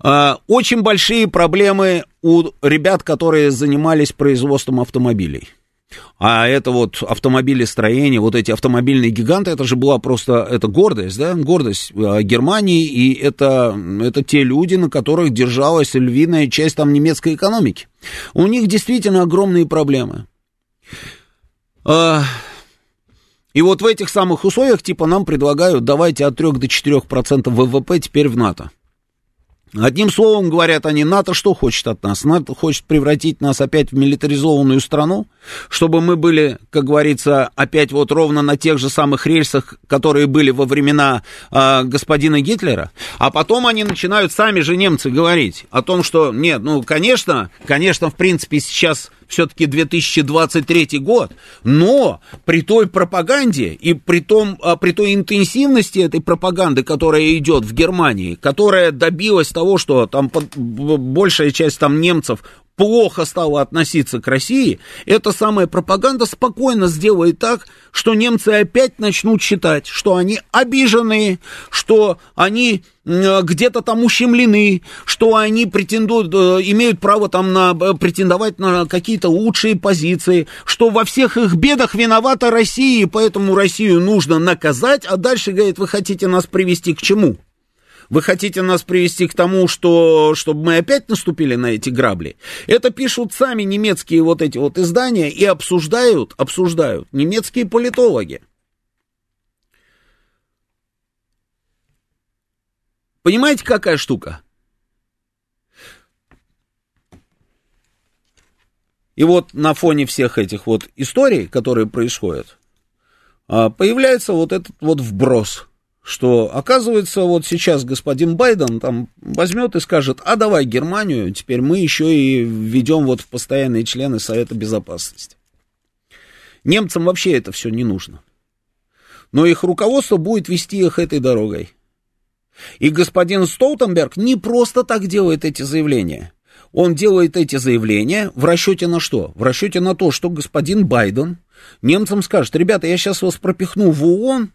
А, очень большие проблемы у ребят, которые занимались производством автомобилей. А это вот автомобилестроение, вот эти автомобильные гиганты, это же была просто, это гордость, да, гордость а, Германии, и это, это те люди, на которых держалась львиная часть там немецкой экономики. У них действительно огромные проблемы. А, и вот в этих самых условиях, типа, нам предлагают, давайте от 3 до 4% ВВП теперь в НАТО. Одним словом, говорят они, НАТО что хочет от нас? НАТО хочет превратить нас опять в милитаризованную страну, чтобы мы были, как говорится, опять вот ровно на тех же самых рельсах, которые были во времена э, господина Гитлера. А потом они начинают сами же немцы говорить о том, что нет, ну, конечно, конечно, в принципе, сейчас все-таки 2023 год, но при той пропаганде и при, том, а, при той интенсивности этой пропаганды, которая идет в Германии, которая добилась того, что там большая часть там немцев плохо стала относиться к России, эта самая пропаганда спокойно сделает так, что немцы опять начнут считать, что они обиженные, что они где-то там ущемлены, что они претендуют, э, имеют право там на, претендовать на какие-то лучшие позиции, что во всех их бедах виновата Россия, и поэтому Россию нужно наказать, а дальше, говорит, вы хотите нас привести к чему? Вы хотите нас привести к тому, что, чтобы мы опять наступили на эти грабли? Это пишут сами немецкие вот эти вот издания и обсуждают, обсуждают немецкие политологи. Понимаете, какая штука? И вот на фоне всех этих вот историй, которые происходят, а, появляется вот этот вот вброс – что, оказывается, вот сейчас господин Байден там возьмет и скажет, а давай Германию, теперь мы еще и введем вот в постоянные члены Совета Безопасности. Немцам вообще это все не нужно. Но их руководство будет вести их этой дорогой. И господин Столтенберг не просто так делает эти заявления. Он делает эти заявления в расчете на что? В расчете на то, что господин Байден немцам скажет, ребята, я сейчас вас пропихну в ООН,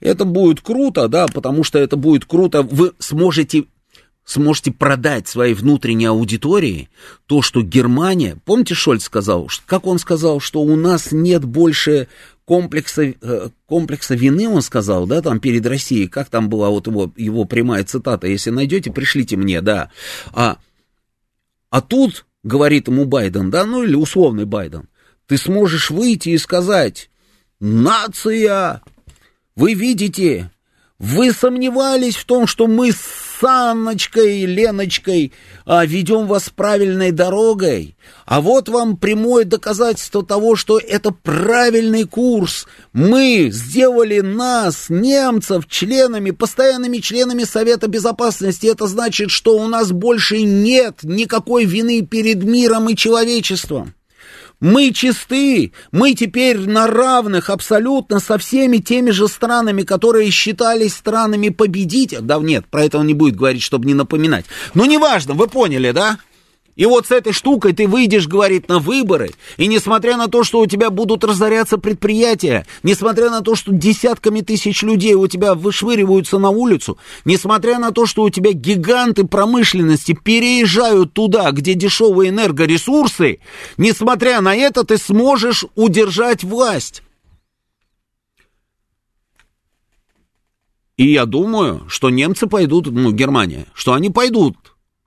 это будет круто, да, потому что это будет круто. Вы сможете сможете продать своей внутренней аудитории то, что Германия, помните, Шольц сказал, как он сказал, что у нас нет больше комплекса, э, комплекса вины, он сказал, да, там перед Россией, как там была вот его, его прямая цитата, если найдете, пришлите мне, да. А, а тут, говорит ему Байден, да, ну или условный Байден, ты сможешь выйти и сказать, нация вы видите, вы сомневались в том, что мы с Анночкой, Леночкой а, ведем вас правильной дорогой, а вот вам прямое доказательство того, что это правильный курс. Мы сделали нас, немцев, членами, постоянными членами Совета Безопасности. Это значит, что у нас больше нет никакой вины перед миром и человечеством. Мы чисты, мы теперь на равных абсолютно со всеми теми же странами, которые считались странами победителя. Да нет, про это он не будет говорить, чтобы не напоминать. Но неважно, вы поняли, да? И вот с этой штукой ты выйдешь, говорит, на выборы, и несмотря на то, что у тебя будут разоряться предприятия, несмотря на то, что десятками тысяч людей у тебя вышвыриваются на улицу, несмотря на то, что у тебя гиганты промышленности переезжают туда, где дешевые энергоресурсы, несмотря на это ты сможешь удержать власть. И я думаю, что немцы пойдут, ну, Германия, что они пойдут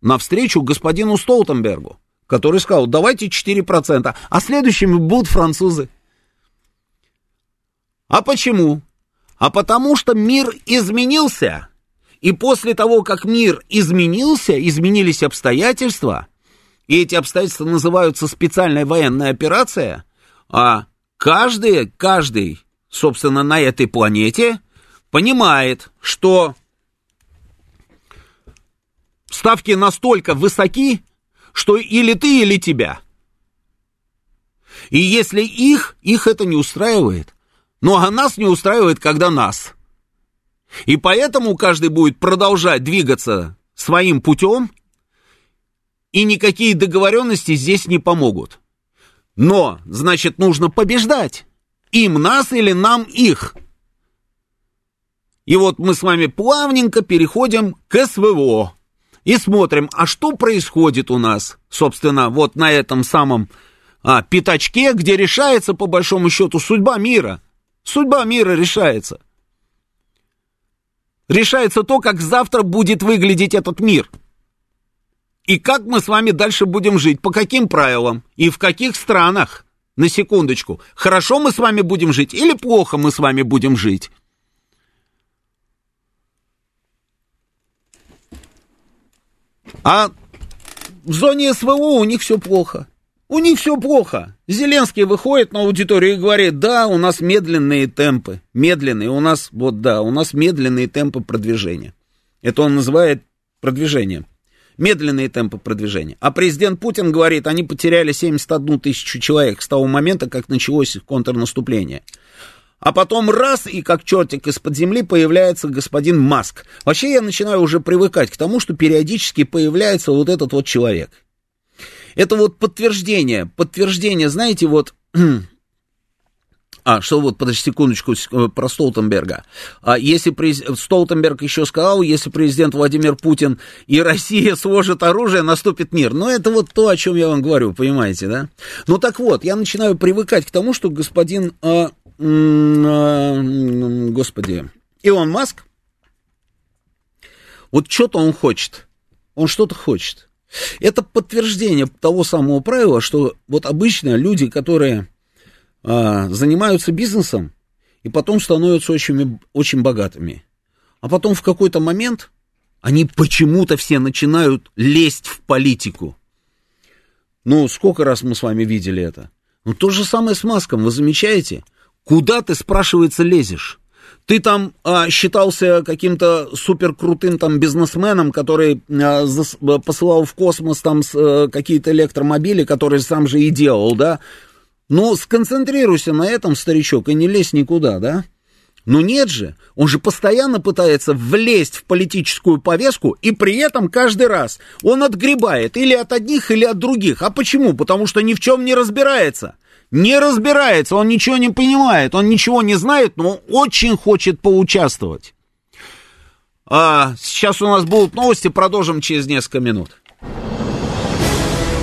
навстречу господину Столтенбергу, который сказал, давайте 4%, а следующими будут французы. А почему? А потому что мир изменился. И после того, как мир изменился, изменились обстоятельства, и эти обстоятельства называются специальная военная операция, а каждый, каждый, собственно, на этой планете понимает, что ставки настолько высоки, что или ты, или тебя. И если их, их это не устраивает, ну а нас не устраивает, когда нас. И поэтому каждый будет продолжать двигаться своим путем, и никакие договоренности здесь не помогут. Но, значит, нужно побеждать. Им нас или нам их. И вот мы с вами плавненько переходим к СВО. И смотрим, а что происходит у нас, собственно, вот на этом самом а, пятачке, где решается, по большому счету, судьба мира. Судьба мира решается. Решается то, как завтра будет выглядеть этот мир. И как мы с вами дальше будем жить, по каким правилам и в каких странах. На секундочку. Хорошо мы с вами будем жить или плохо мы с вами будем жить? А в зоне СВО у них все плохо. У них все плохо. Зеленский выходит на аудиторию и говорит, да, у нас медленные темпы. Медленные, у нас, вот да, у нас медленные темпы продвижения. Это он называет продвижением. Медленные темпы продвижения. А президент Путин говорит, они потеряли 71 тысячу человек с того момента, как началось контрнаступление. А потом раз, и как чертик из-под земли появляется господин Маск. Вообще я начинаю уже привыкать к тому, что периодически появляется вот этот вот человек. Это вот подтверждение, подтверждение, знаете, вот... А, что вот, подожди секундочку, э, про Столтенберга. А если през... Столтенберг еще сказал, если президент Владимир Путин и Россия сложат оружие, наступит мир. Но это вот то, о чем я вам говорю, понимаете, да? Ну так вот, я начинаю привыкать к тому, что господин, а, господи, Илон Маск, вот что-то он хочет. Он что-то хочет. Это подтверждение того самого правила, что вот обычно люди, которые а, занимаются бизнесом и потом становятся очень, очень богатыми, а потом в какой-то момент они почему-то все начинают лезть в политику. Ну, сколько раз мы с вами видели это? Ну, то же самое с Маском, вы замечаете? Куда ты, спрашивается, лезешь? ты там а, считался каким-то супер крутым там бизнесменом, который а, зас, посылал в космос там с, а, какие-то электромобили, которые сам же и делал, да? Ну, сконцентрируйся на этом, старичок, и не лезь никуда, да? Но нет же, он же постоянно пытается влезть в политическую повестку, и при этом каждый раз он отгребает или от одних, или от других. А почему? Потому что ни в чем не разбирается не разбирается, он ничего не понимает, он ничего не знает, но очень хочет поучаствовать. А, сейчас у нас будут новости, продолжим через несколько минут.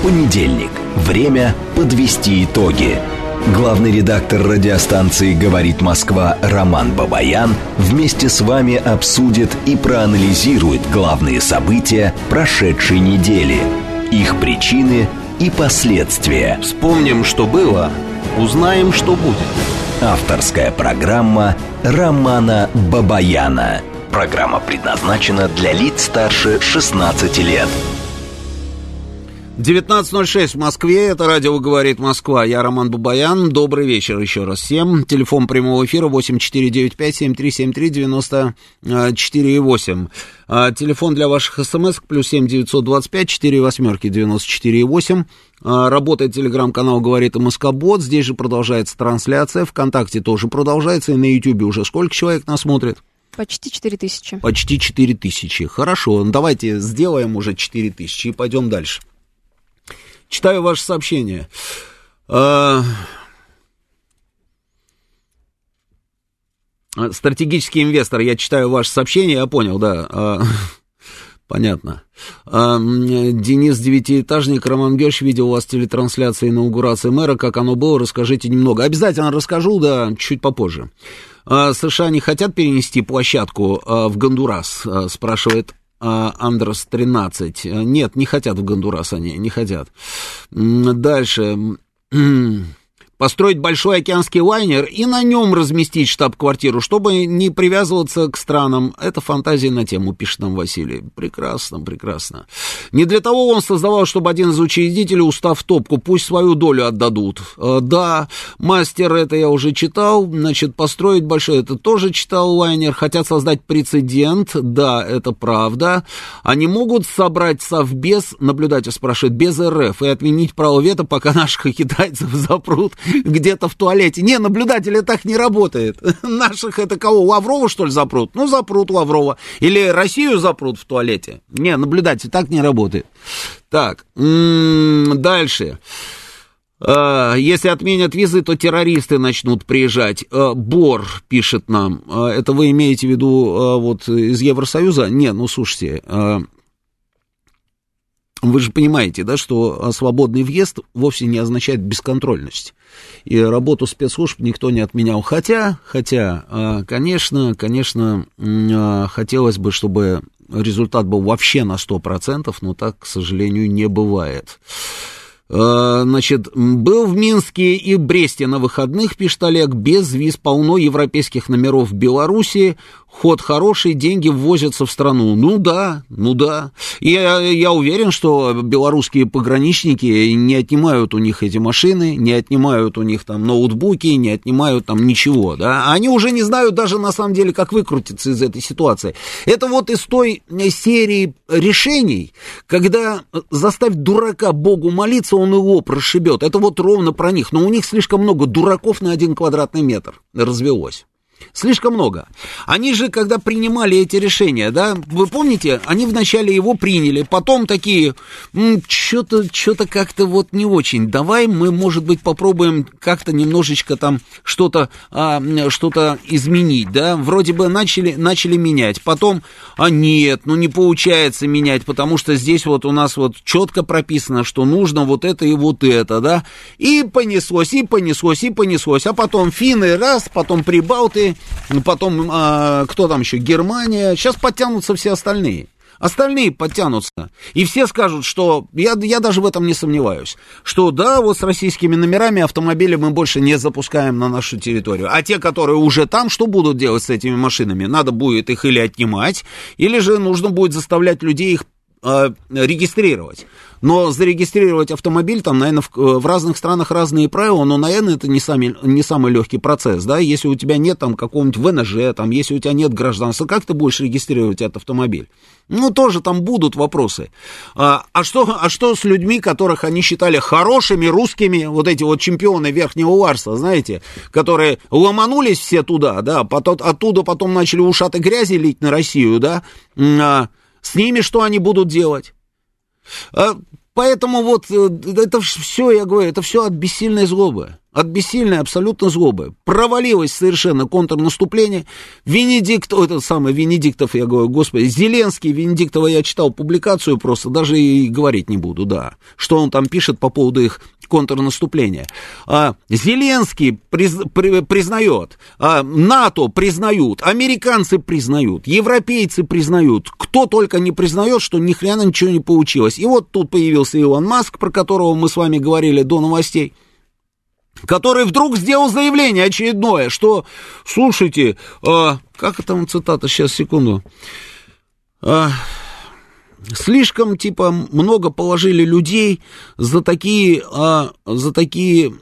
Понедельник. Время подвести итоги. Главный редактор радиостанции «Говорит Москва» Роман Бабаян вместе с вами обсудит и проанализирует главные события прошедшей недели, их причины – и последствия. Вспомним, что было, узнаем, что будет. Авторская программа Романа Бабаяна. Программа предназначена для лиц старше 16 лет. 19.06 в Москве, это радио «Говорит Москва». Я Роман Бабаян. Добрый вечер еще раз всем. Телефон прямого эфира 8495-7373-94,8. А, телефон для ваших смс плюс 7 925 4 восьмерки 94,8. А, работает телеграм-канал «Говорит МСК Бот». Здесь же продолжается трансляция. Вконтакте тоже продолжается. И на Ютьюбе уже сколько человек нас смотрит? Почти 4 тысячи. Почти 4 тысячи. Хорошо, давайте сделаем уже 4 тысячи и пойдем дальше. Читаю ваше сообщение. А, стратегический инвестор, я читаю ваше сообщение, я понял, да. А, понятно. А, Денис Девятиэтажник, Роман Герш, видел у вас телетрансляции инаугурации мэра, как оно было, расскажите немного. Обязательно расскажу, да, чуть попозже. США не хотят перенести площадку в Гондурас, спрашивает Андрос 13. Нет, не хотят в Гондурас они, не хотят. Дальше. Построить большой океанский лайнер и на нем разместить штаб-квартиру, чтобы не привязываться к странам. Это фантазия на тему, пишет нам Василий. Прекрасно, прекрасно. Не для того он создавал, чтобы один из учредителей, устав топку, пусть свою долю отдадут. Э, да, мастер, это я уже читал, значит, построить большой, это тоже читал лайнер, хотят создать прецедент, да, это правда. Они могут собрать совбез, наблюдатель спрашивает, без РФ и отменить право вето, пока наших китайцев запрут где-то в туалете. Не, наблюдатель так не работает. Наших это кого? Лаврова, что ли, запрут? Ну, запрут Лаврова. Или Россию запрут в туалете. Не, наблюдатель так не работает. Так, м-м, дальше. А, если отменят визы, то террористы начнут приезжать. А, Бор пишет нам. А, это вы имеете в виду вот из Евросоюза? Не, ну слушайте, вы же понимаете, да, что свободный въезд вовсе не означает бесконтрольность. И работу спецслужб никто не отменял. Хотя, хотя, а, конечно, конечно, а, хотелось бы, чтобы результат был вообще на 100%, но так, к сожалению, не бывает. А, значит, был в Минске и Бресте на выходных, пишет Олег, без виз полно европейских номеров в Белоруссии ход хороший, деньги ввозятся в страну. Ну да, ну да. И я, я уверен, что белорусские пограничники не отнимают у них эти машины, не отнимают у них там ноутбуки, не отнимают там ничего, да. Они уже не знают даже на самом деле, как выкрутиться из этой ситуации. Это вот из той серии решений, когда заставь дурака Богу молиться, он его прошибет. Это вот ровно про них. Но у них слишком много дураков на один квадратный метр развелось. Слишком много. Они же, когда принимали эти решения, да, вы помните, они вначале его приняли, потом такие, что-то что как-то вот не очень. Давай мы, может быть, попробуем как-то немножечко там что-то а, что изменить, да. Вроде бы начали, начали менять, потом, а нет, ну не получается менять, потому что здесь вот у нас вот четко прописано, что нужно вот это и вот это, да. И понеслось, и понеслось, и понеслось. А потом финны раз, потом прибалты, ну, потом, а, кто там еще, Германия, сейчас подтянутся все остальные. Остальные подтянутся. И все скажут, что, я, я даже в этом не сомневаюсь, что да, вот с российскими номерами автомобили мы больше не запускаем на нашу территорию. А те, которые уже там, что будут делать с этими машинами? Надо будет их или отнимать, или же нужно будет заставлять людей их э, регистрировать. Но зарегистрировать автомобиль, там, наверное, в, в разных странах разные правила, но, наверное, это не, сами, не самый легкий процесс, да, если у тебя нет там какого-нибудь ВНЖ, там, если у тебя нет гражданства, как ты будешь регистрировать этот автомобиль? Ну, тоже там будут вопросы. А, а, что, а что с людьми, которых они считали хорошими русскими, вот эти вот чемпионы верхнего варса, знаете, которые ломанулись все туда, да, потом, оттуда потом начали ушаты грязи лить на Россию, да, а, с ними что они будут делать? А, поэтому вот э, это все, я говорю, это все от бессильной злобы от бессильной абсолютно злобы. Провалилось совершенно контрнаступление. Венедикт, этот самый Венедиктов, я говорю, господи, Зеленский, Венедиктова я читал публикацию просто, даже и говорить не буду, да, что он там пишет по поводу их контрнаступления. А, Зеленский приз, при, признает, а, НАТО признают, американцы признают, европейцы признают, кто только не признает, что ни хрена ничего не получилось. И вот тут появился Илон Маск, про которого мы с вами говорили до новостей который вдруг сделал заявление очередное, что, слушайте, э, как это он цитата, сейчас, секунду, э, слишком, типа, много положили людей за такие, э, за такие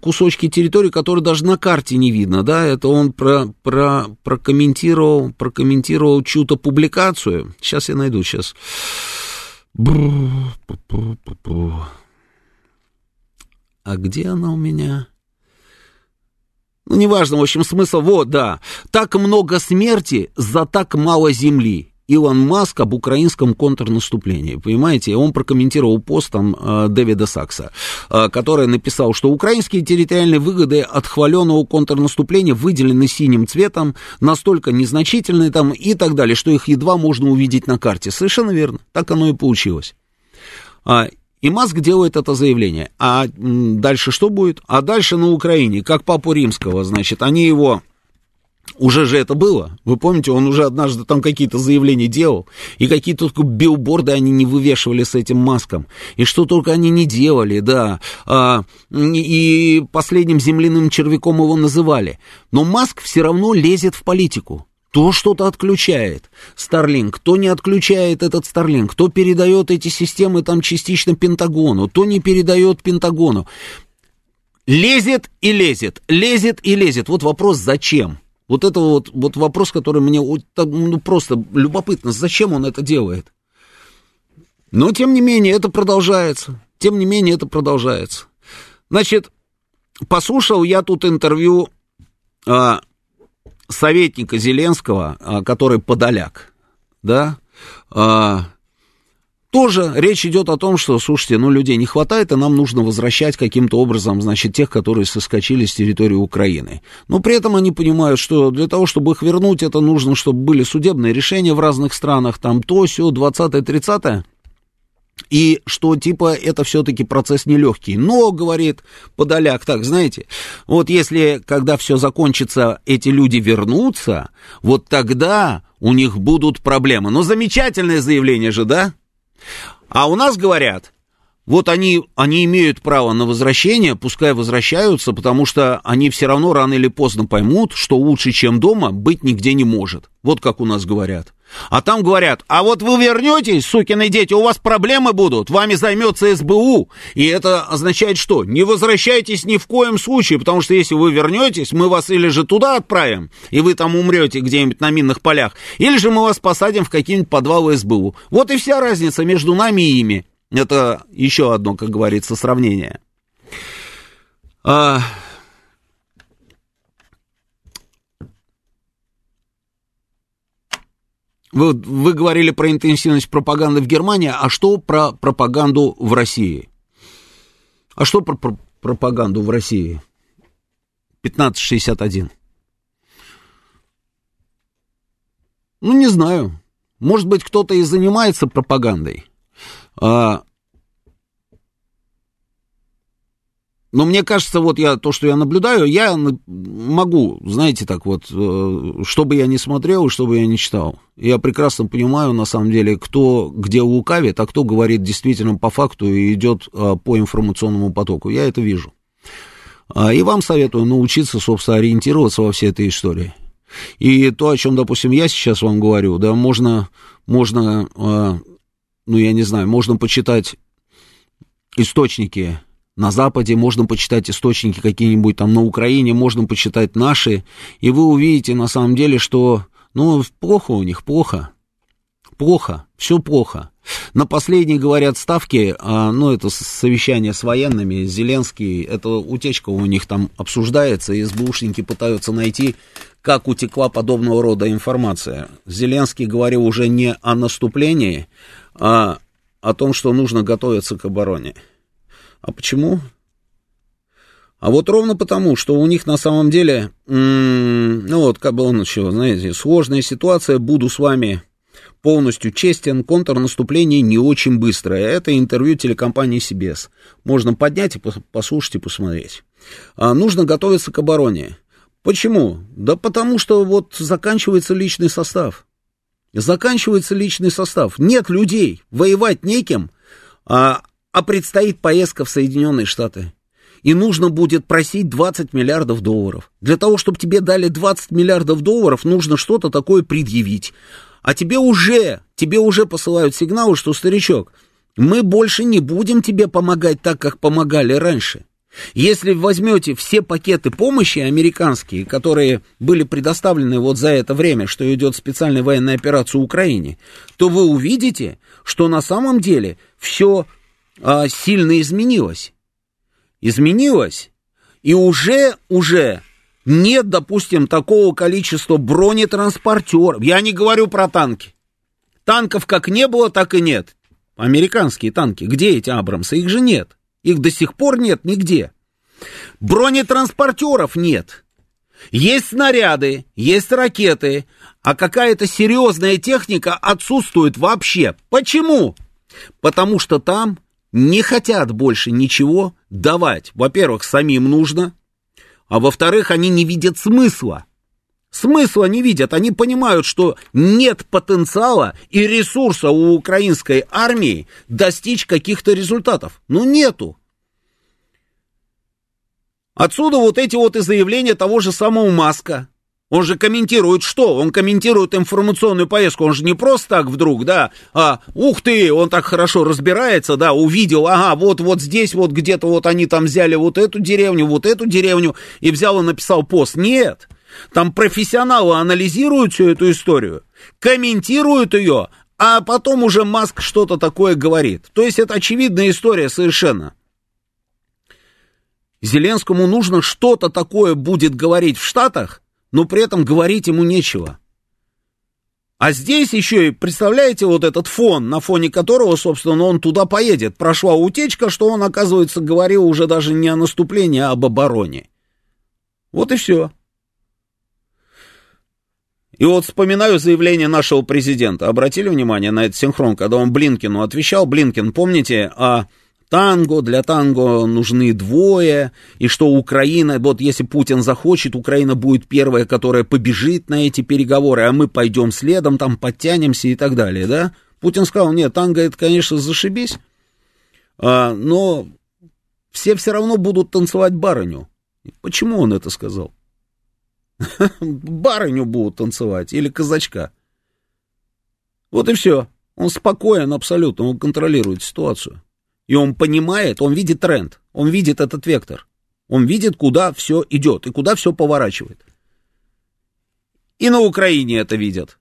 кусочки территории, которые даже на карте не видно, да, это он про, про, прокомментировал, прокомментировал чью-то публикацию, сейчас я найду, сейчас. А где она у меня? Ну, неважно, в общем, смысл, вот, да. Так много смерти за так мало земли. Илон Маск об украинском контрнаступлении, понимаете? Он прокомментировал пост там э, Дэвида Сакса, э, который написал, что украинские территориальные выгоды от хваленого контрнаступления выделены синим цветом, настолько незначительные там и так далее, что их едва можно увидеть на карте. Совершенно верно, так оно и получилось. И Маск делает это заявление. А дальше что будет? А дальше на Украине, как папу римского, значит, они его Уже же это было. Вы помните, он уже однажды там какие-то заявления делал. И какие-то только билборды они не вывешивали с этим маском. И что только они не делали, да. А, и последним земляным червяком его называли. Но Маск все равно лезет в политику. То что-то отключает Starlink, то не отключает этот Starlink, то передает эти системы там частично Пентагону, то не передает Пентагону. Лезет и лезет, лезет и лезет. Вот вопрос, зачем? Вот это вот, вот вопрос, который мне ну, просто любопытно, зачем он это делает. Но, тем не менее, это продолжается. Тем не менее, это продолжается. Значит, послушал я тут интервью а, советника Зеленского, а, который подоляк, да, а, тоже речь идет о том, что, слушайте, ну, людей не хватает, и нам нужно возвращать каким-то образом, значит, тех, которые соскочили с территории Украины. Но при этом они понимают, что для того, чтобы их вернуть, это нужно, чтобы были судебные решения в разных странах, там то, все, 20-30 и что, типа, это все-таки процесс нелегкий. Но, говорит Подоляк, так, знаете, вот если, когда все закончится, эти люди вернутся, вот тогда у них будут проблемы. Ну, замечательное заявление же, да? А у нас говорят, вот они, они имеют право на возвращение, пускай возвращаются, потому что они все равно рано или поздно поймут, что лучше, чем дома, быть нигде не может. Вот как у нас говорят. А там говорят, а вот вы вернетесь, сукины дети, у вас проблемы будут, вами займется СБУ. И это означает что? Не возвращайтесь ни в коем случае, потому что если вы вернетесь, мы вас или же туда отправим, и вы там умрете где-нибудь на минных полях, или же мы вас посадим в какие-нибудь подвалы СБУ. Вот и вся разница между нами и ими. Это еще одно, как говорится, сравнение. А... Вы, вы говорили про интенсивность пропаганды в Германии, а что про пропаганду в России? А что про, про пропаганду в России? 1561. Ну, не знаю. Может быть, кто-то и занимается пропагандой. А, но мне кажется, вот я то, что я наблюдаю, я могу, знаете, так вот, э, что бы я ни смотрел, что бы я ни читал, я прекрасно понимаю, на самом деле, кто где лукавит, а кто говорит действительно по факту и идет а, по информационному потоку. Я это вижу. А, и вам советую научиться, собственно, ориентироваться во всей этой истории. И то, о чем, допустим, я сейчас вам говорю, да, можно, можно ну, я не знаю, можно почитать источники на Западе, можно почитать источники какие-нибудь там на Украине, можно почитать наши, и вы увидите на самом деле, что, ну, плохо у них, плохо, плохо, все плохо. На последней, говорят, ставки, а, ну, это совещание с военными, Зеленский, это утечка у них там обсуждается, и СБУшники пытаются найти, как утекла подобного рода информация. Зеленский говорил уже не о наступлении, а о том, что нужно готовиться к обороне. А почему? А вот ровно потому, что у них на самом деле, ну вот, как бы он еще, знаете, сложная ситуация, буду с вами полностью честен, контрнаступление не очень быстрое. Это интервью телекомпании CBS. Можно поднять и послушать и посмотреть. А нужно готовиться к обороне. Почему? Да потому что вот заканчивается личный состав. Заканчивается личный состав. Нет людей, воевать неким, а, а предстоит поездка в Соединенные Штаты. И нужно будет просить 20 миллиардов долларов. Для того, чтобы тебе дали 20 миллиардов долларов, нужно что-то такое предъявить. А тебе уже, тебе уже посылают сигналы, что, старичок, мы больше не будем тебе помогать так, как помогали раньше. Если возьмете все пакеты помощи американские, которые были предоставлены вот за это время, что идет специальная военная операция Украине, то вы увидите, что на самом деле все а, сильно изменилось. Изменилось, и уже, уже нет, допустим, такого количества бронетранспортеров. Я не говорю про танки. Танков как не было, так и нет. Американские танки. Где эти Абрамсы? Их же нет. Их до сих пор нет нигде. Бронетранспортеров нет. Есть снаряды, есть ракеты, а какая-то серьезная техника отсутствует вообще. Почему? Потому что там не хотят больше ничего давать. Во-первых, самим нужно, а во-вторых, они не видят смысла. Смысла не видят. Они понимают, что нет потенциала и ресурса у украинской армии достичь каких-то результатов. Ну, нету. Отсюда вот эти вот и заявления того же самого Маска. Он же комментирует что? Он комментирует информационную поездку. Он же не просто так вдруг, да, а ух ты, он так хорошо разбирается, да, увидел, ага, вот, вот здесь вот где-то вот они там взяли вот эту деревню, вот эту деревню и взял и написал пост. Нет. Там профессионалы анализируют всю эту историю, комментируют ее, а потом уже Маск что-то такое говорит. То есть это очевидная история совершенно. Зеленскому нужно что-то такое будет говорить в Штатах, но при этом говорить ему нечего. А здесь еще и, представляете, вот этот фон, на фоне которого, собственно, он туда поедет. Прошла утечка, что он, оказывается, говорил уже даже не о наступлении, а об обороне. Вот и все. И вот вспоминаю заявление нашего президента. Обратили внимание на этот синхрон, когда он Блинкину отвечал. Блинкин, помните, о танго, для танго нужны двое, и что Украина, вот если Путин захочет, Украина будет первая, которая побежит на эти переговоры, а мы пойдем следом, там подтянемся и так далее, да? Путин сказал, нет, танго это, конечно, зашибись, а, но все все равно будут танцевать барыню. Почему он это сказал? Барыню будут танцевать или казачка. Вот и все. Он спокоен абсолютно, он контролирует ситуацию. И он понимает, он видит тренд, он видит этот вектор. Он видит, куда все идет и куда все поворачивает. И на Украине это видят.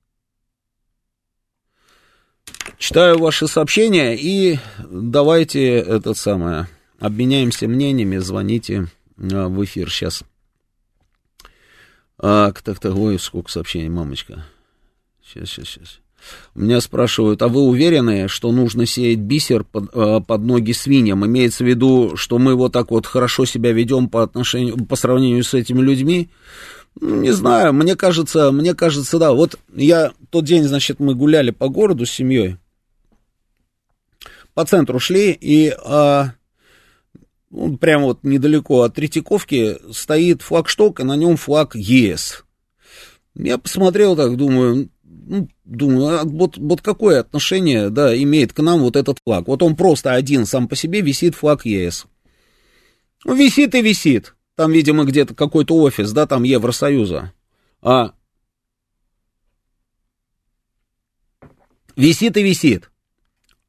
Читаю ваши сообщения и давайте этот самое, обменяемся мнениями, звоните а, в эфир сейчас. А, так, так, ой, сколько сообщений, мамочка. Сейчас, сейчас, сейчас. Меня спрашивают, а вы уверены, что нужно сеять бисер под, э, под ноги свиньям? Имеется в виду, что мы вот так вот хорошо себя ведем по отношению, по сравнению с этими людьми? Не знаю, мне кажется, мне кажется, да. Вот я тот день, значит, мы гуляли по городу с семьей, по центру шли, и а, ну, прямо вот недалеко от Третьяковки стоит флагшток, и на нем флаг ЕС. Я посмотрел так, думаю, ну, думаю, а вот, вот какое отношение, да, имеет к нам вот этот флаг? Вот он просто один сам по себе висит флаг ЕС. Ну, висит и висит. Там, видимо, где-то какой-то офис, да, там Евросоюза. А висит и висит.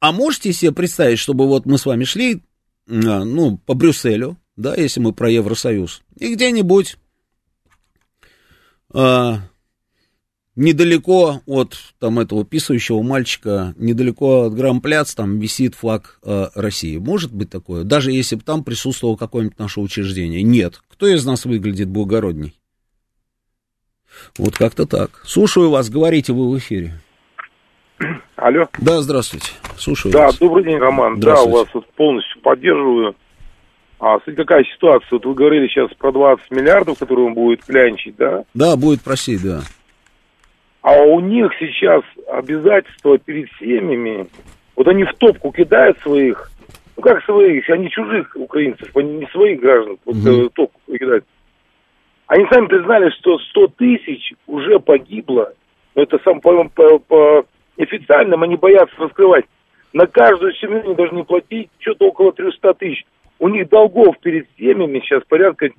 А можете себе представить, чтобы вот мы с вами шли а, ну, по Брюсселю, да, если мы про Евросоюз, и где-нибудь а, недалеко от там этого писающего мальчика, недалеко от Грампляц, там висит флаг а, России. Может быть такое? Даже если бы там присутствовало какое-нибудь наше учреждение. Нет. Кто из нас выглядит благородней? Вот как-то так. Слушаю вас, говорите вы в эфире. Алло. Да, здравствуйте. Слушаю да, вас. добрый день, Роман. Да, у вас полностью поддерживаю. А, смотрите, какая ситуация. Вот вы говорили сейчас про 20 миллиардов, которые он будет клянчить, да? Да, будет просить, да. А у них сейчас обязательства перед семьями. Вот они в топку кидают своих, ну как своих, они чужих украинцев, они не своих граждан, вот угу. топку кидают. Они сами признали, что 100 тысяч уже погибло. Но это сам по, по, по официальным они боятся раскрывать. На каждую семью они должны платить что-то около 300 тысяч. У них долгов перед семьями сейчас порядка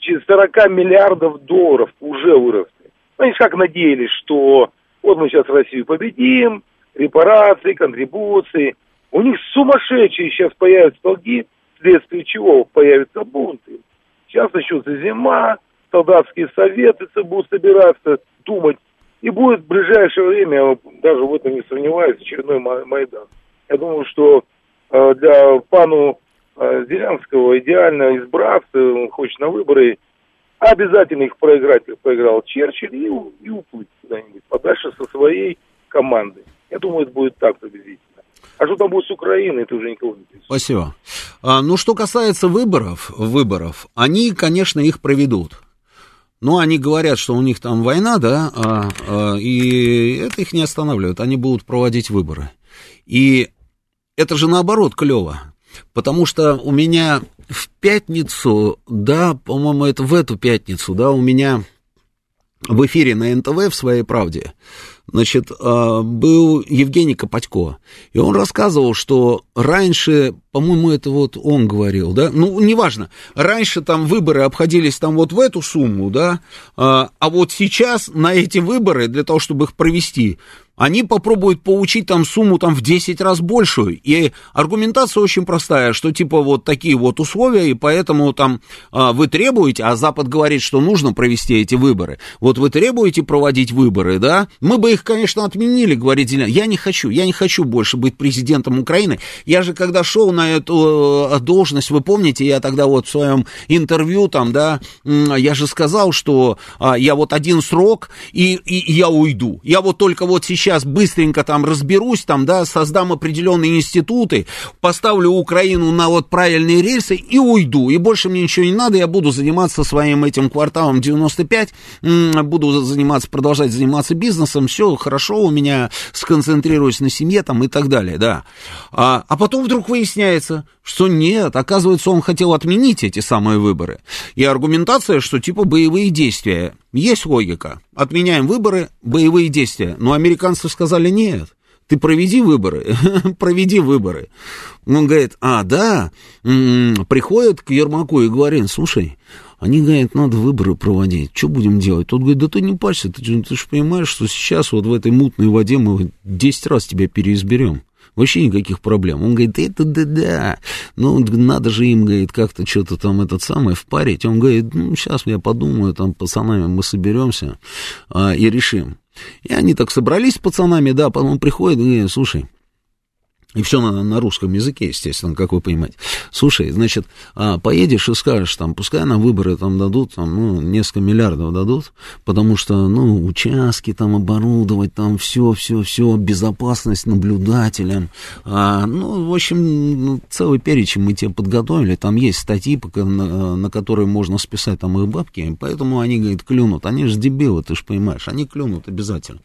40 миллиардов долларов уже выросли. Они как надеялись, что вот мы сейчас Россию победим, репарации, контрибуции. У них сумасшедшие сейчас появятся долги, вследствие чего появятся бунты. Сейчас начнется зима, солдатские советы будут собираться, думать, и будет в ближайшее время, даже в этом не сомневаюсь, очередной Майдан. Я думаю, что э, для пану э, Зеленского идеально избраться, он хочет на выборы, обязательно их проиграть, проиграл Черчилль, и, и уплыть куда-нибудь подальше со своей командой. Я думаю, это будет так приблизительно. А что там будет с Украиной, это уже никого не интересует. Спасибо. А, ну, что касается выборов, выборов, они, конечно, их проведут. Но они говорят, что у них там война, да, а, а, и это их не останавливает, они будут проводить выборы. И это же наоборот клево, потому что у меня в пятницу, да, по-моему, это в эту пятницу, да, у меня в эфире на НТВ в «Своей правде», значит, а, был Евгений Копатько, и он рассказывал, что раньше, по-моему, это вот он говорил, да, ну, неважно, раньше там выборы обходились там вот в эту сумму, да, а, а вот сейчас на эти выборы, для того, чтобы их провести, они попробуют получить там сумму там в 10 раз большую. И аргументация очень простая, что типа вот такие вот условия, и поэтому там а, вы требуете, а Запад говорит, что нужно провести эти выборы. Вот вы требуете проводить выборы, да? Мы бы их, конечно, отменили, говорит Зеленский. Я не хочу, я не хочу больше быть президентом Украины. Я же когда шел на эту э, должность, вы помните, я тогда вот в своем интервью там, да, я же сказал, что а, я вот один срок, и, и я уйду. Я вот только вот сейчас сейчас быстренько там разберусь, там, да, создам определенные институты, поставлю Украину на вот правильные рельсы и уйду. И больше мне ничего не надо, я буду заниматься своим этим кварталом 95, буду заниматься, продолжать заниматься бизнесом, все хорошо у меня, сконцентрируюсь на семье там и так далее, да. А, а потом вдруг выясняется, что нет, оказывается, он хотел отменить эти самые выборы. И аргументация, что типа боевые действия. Есть логика. Отменяем выборы, боевые действия. Но американцы сказали нет. Ты проведи выборы, проведи выборы. Он говорит, а, да, приходит к Ермаку и говорит, слушай, они говорят, надо выборы проводить, что будем делать? Тот говорит, да ты не парься, ты, ты же понимаешь, что сейчас вот в этой мутной воде мы 10 раз тебя переизберем. Вообще никаких проблем. Он говорит, это да-да. Ну, надо же им, говорит, как-то что-то там этот самый впарить. Он говорит, ну, сейчас я подумаю, там, пацанами мы соберемся а, и решим. И они так собрались с пацанами, да, потом приходят и говорят, слушай, и все на, на русском языке, естественно, как вы понимаете. Слушай, значит, а, поедешь и скажешь, там, пускай на выборы там дадут, там, ну, несколько миллиардов дадут, потому что, ну, участки там оборудовать, там, все, все, все, безопасность наблюдателям. А, ну, в общем, ну, целый перечень мы тебе подготовили, там есть статьи, на, на которые можно списать там их бабки, поэтому они, говорит, клюнут. Они же дебилы, ты же понимаешь, они клюнут обязательно.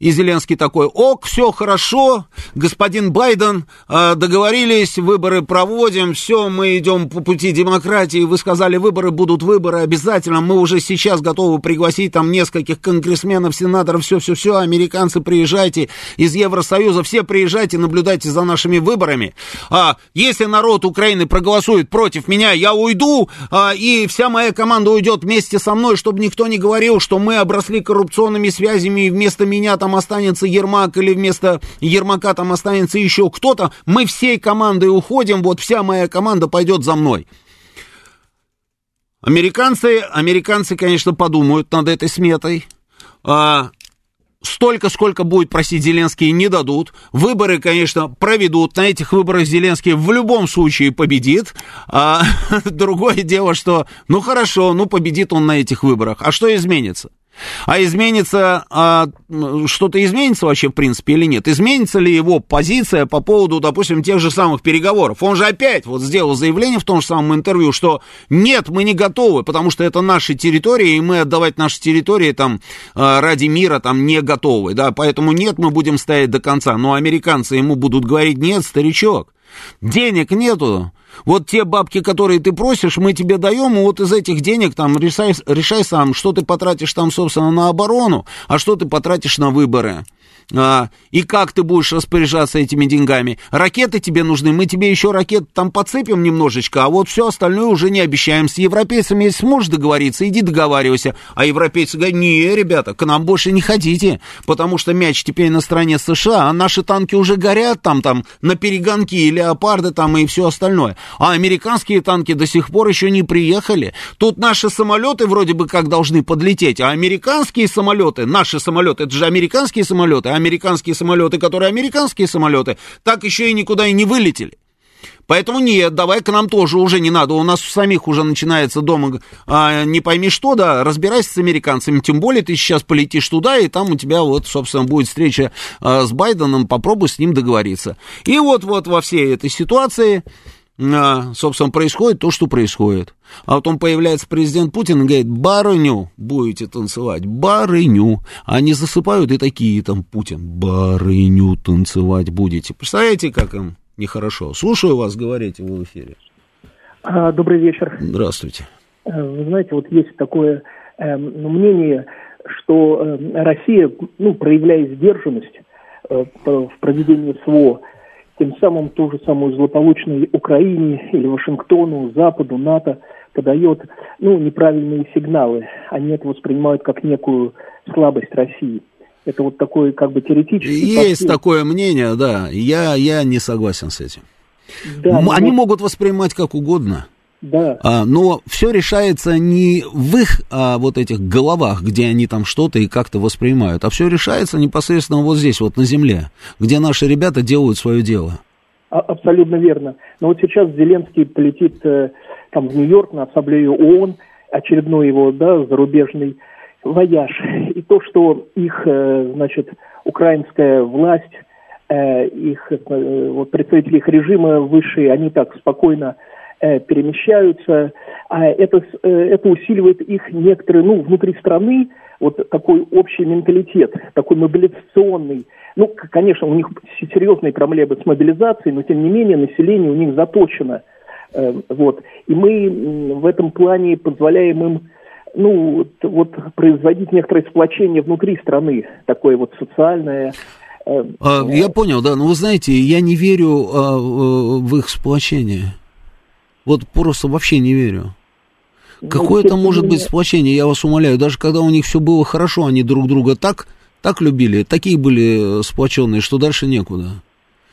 И Зеленский такой, ок, все хорошо, господин Байден, э, договорились, выборы проводим, все, мы идем по пути демократии, вы сказали, выборы будут выборы обязательно, мы уже сейчас готовы пригласить там нескольких конгрессменов, сенаторов, все-все-все, американцы, приезжайте из Евросоюза, все приезжайте, наблюдайте за нашими выборами. А если народ Украины проголосует против меня, я уйду, а, и вся моя команда уйдет вместе со мной, чтобы никто не говорил, что мы обросли коррупционными связями, и вместо меня там останется Ермак или вместо Ермака там останется еще кто-то, мы всей командой уходим, вот вся моя команда пойдет за мной. Американцы, американцы, конечно, подумают над этой сметой. А, столько, сколько будет просить Зеленский, не дадут. Выборы, конечно, проведут. На этих выборах Зеленский в любом случае победит. А, другое дело, что, ну хорошо, ну победит он на этих выборах. А что изменится? А изменится, а, что-то изменится вообще в принципе или нет? Изменится ли его позиция по поводу, допустим, тех же самых переговоров? Он же опять вот сделал заявление в том же самом интервью, что нет, мы не готовы, потому что это наши территории, и мы отдавать наши территории там а, ради мира там не готовы, да, поэтому нет, мы будем стоять до конца. Но американцы ему будут говорить, нет, старичок, денег нету, вот те бабки, которые ты просишь, мы тебе даем, и вот из этих денег там решай, решай сам, что ты потратишь там, собственно, на оборону, а что ты потратишь на выборы а, и как ты будешь распоряжаться этими деньгами. Ракеты тебе нужны, мы тебе еще ракет там подцепим немножечко, а вот все остальное уже не обещаем. С европейцами, если сможешь договориться, иди договаривайся. А европейцы говорят, не, ребята, к нам больше не ходите, потому что мяч теперь на стороне США, а наши танки уже горят там, там, на перегонки, и леопарды там, и все остальное. А американские танки до сих пор еще не приехали. Тут наши самолеты вроде бы как должны подлететь, а американские самолеты, наши самолеты, это же американские самолеты, американские самолеты, которые американские самолеты, так еще и никуда и не вылетели. Поэтому нет, давай к нам тоже уже не надо. У нас у самих уже начинается дома а, не пойми что, да, разбирайся с американцами. Тем более ты сейчас полетишь туда, и там у тебя вот, собственно, будет встреча а, с Байденом, попробуй с ним договориться. И вот-вот во всей этой ситуации собственно, происходит то, что происходит. А потом появляется президент Путин и говорит, барыню будете танцевать, барыню. Они засыпают и такие там, Путин, барыню танцевать будете. Представляете, как им нехорошо? Слушаю вас, говорите в эфире. А, добрый вечер. Здравствуйте. Э, вы знаете, вот есть такое э, мнение, что э, Россия, ну, проявляя сдержанность э, в проведении СВО, тем самым ту же самую злополучную Украине или Вашингтону, Западу, НАТО подает ну, неправильные сигналы. Они это воспринимают как некую слабость России. Это вот такой как бы теоретический... Есть подход. такое мнение, да. Я, я не согласен с этим. Да, Они вот... могут воспринимать как угодно. Да. А, но все решается не в их а, вот этих головах, где они там что-то и как-то воспринимают, а все решается непосредственно вот здесь, вот на земле, где наши ребята делают свое дело. А, абсолютно верно. Но вот сейчас Зеленский полетит э, там в Нью-Йорк на ассамблею ООН, очередной его, да, зарубежный вояж. И то, что их, э, значит, украинская власть, э, их, э, вот представители их режима высшие, они так спокойно перемещаются, а это, это усиливает их некоторые, ну, внутри страны, вот такой общий менталитет, такой мобилизационный. Ну, конечно, у них серьезные проблемы с мобилизацией, но тем не менее население у них заточено. Вот. И мы в этом плане позволяем им ну, вот, производить некоторое сплочение внутри страны, такое вот социальное. Э, а, я понял, да, но вы знаете, я не верю а, в их сплочение. Вот просто вообще не верю. Ну, Какое там может быть сплочение, я вас умоляю, даже когда у них все было хорошо, они друг друга так, так любили, такие были сплоченные, что дальше некуда.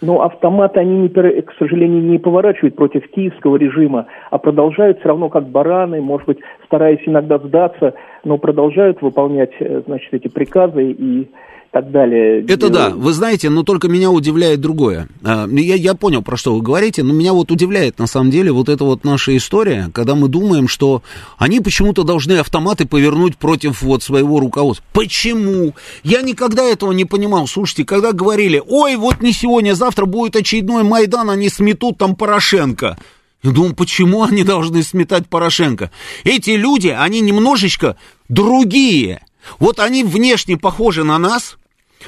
Но автоматы они, не, к сожалению, не поворачивают против киевского режима, а продолжают все равно как бараны, может быть, стараясь иногда сдаться, но продолжают выполнять, э, значит, эти приказы и так далее. Это да, вы знаете, но только меня удивляет другое. А, я, я понял, про что вы говорите, но меня вот удивляет на самом деле вот эта вот наша история, когда мы думаем, что они почему-то должны автоматы повернуть против вот своего руководства. Почему? Я никогда этого не понимал. Слушайте, когда говорили, ой, вот не сегодня, завтра будет очередной Майдан, они сметут там Порошенко. Я думаю, почему они должны сметать Порошенко? Эти люди, они немножечко другие. Вот они внешне похожи на нас,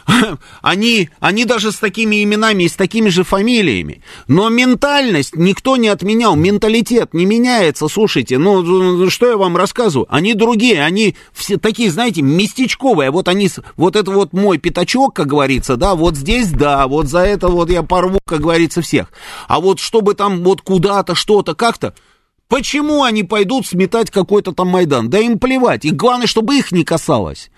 они, они даже с такими именами и с такими же фамилиями. Но ментальность никто не отменял, менталитет не меняется, слушайте, ну, ну что я вам рассказываю? Они другие, они все такие, знаете, местечковые. Вот они, вот это вот мой пятачок, как говорится, да, вот здесь, да, вот за это вот я порву, как говорится, всех. А вот чтобы там вот куда-то, что-то, как-то, Почему они пойдут сметать какой-то там Майдан? Да им плевать. И главное, чтобы их не касалось.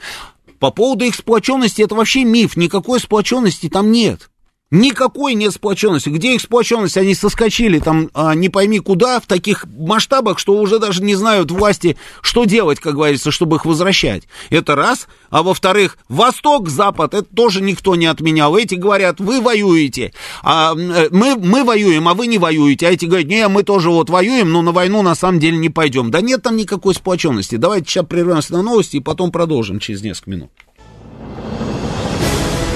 По поводу их сплоченности, это вообще миф, никакой сплоченности там нет. Никакой нет сплоченности. Где их сплоченность? Они соскочили там а, не пойми куда, в таких масштабах, что уже даже не знают власти, что делать, как говорится, чтобы их возвращать. Это раз. А во-вторых, Восток, Запад, это тоже никто не отменял. Эти говорят, вы воюете. А, э, мы, мы воюем, а вы не воюете. А эти говорят, не, мы тоже вот воюем, но на войну на самом деле не пойдем. Да нет там никакой сплоченности. Давайте сейчас прервемся на новости и потом продолжим через несколько минут.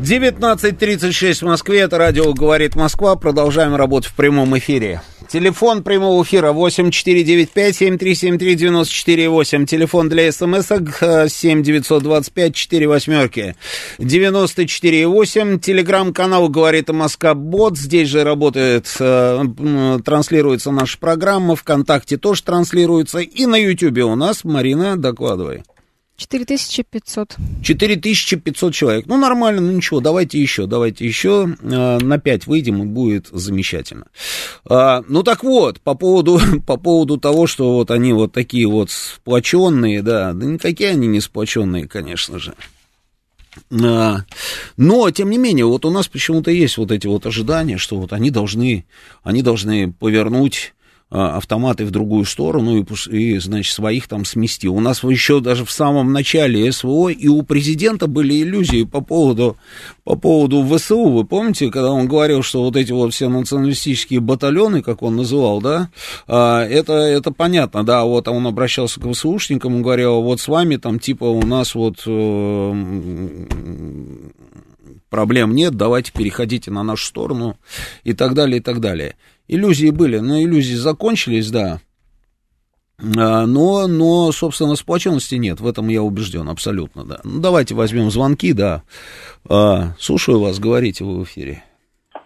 19.36 в Москве, это радио «Говорит Москва». Продолжаем работать в прямом эфире. Телефон прямого эфира 8495-7373-94-8. Телефон для смс-ок 7925-4 восьмерки 94-8. Телеграм-канал «Говорит Москва Бот». Здесь же работает, э, транслируется наша программа. Вконтакте тоже транслируется. И на Ютьюбе у нас. Марина, докладывай. 4500. 4500 человек. Ну, нормально, ну ничего, давайте еще, давайте еще. Э, на 5 выйдем, и будет замечательно. А, ну, так вот, по поводу, по поводу того, что вот они вот такие вот сплоченные, да, да никакие они не сплоченные, конечно же. А, но, тем не менее, вот у нас почему-то есть вот эти вот ожидания, что вот они должны, они должны повернуть а, автоматы в другую сторону и, и, значит, своих там смести. У нас еще даже в самом начале СВО и у президента были иллюзии по поводу, по поводу ВСУ. Вы помните, когда он говорил, что вот эти вот все националистические батальоны, как он называл, да, а, это, это понятно, да, вот он обращался к ВСУшникам и говорил, вот с вами там типа у нас вот э, проблем нет, давайте переходите на нашу сторону и так далее, и так далее. Иллюзии были, но иллюзии закончились, да. А, но, но, собственно, сплоченности нет, в этом я убежден, абсолютно, да. Ну, давайте возьмем звонки, да. А, слушаю вас, говорите вы в эфире.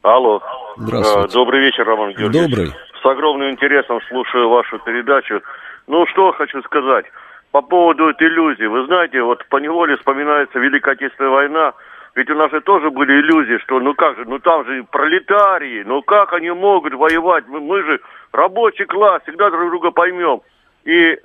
Алло. Здравствуйте. А, добрый вечер, Роман Георгиевич. Добрый. С огромным интересом слушаю вашу передачу. Ну, что хочу сказать. По поводу этой иллюзии. Вы знаете, вот по неволе вспоминается Великая Отечественная война. Ведь у нас же тоже были иллюзии, что ну как же, ну там же пролетарии, ну как они могут воевать? Мы, мы же рабочий класс, всегда друг друга поймем. И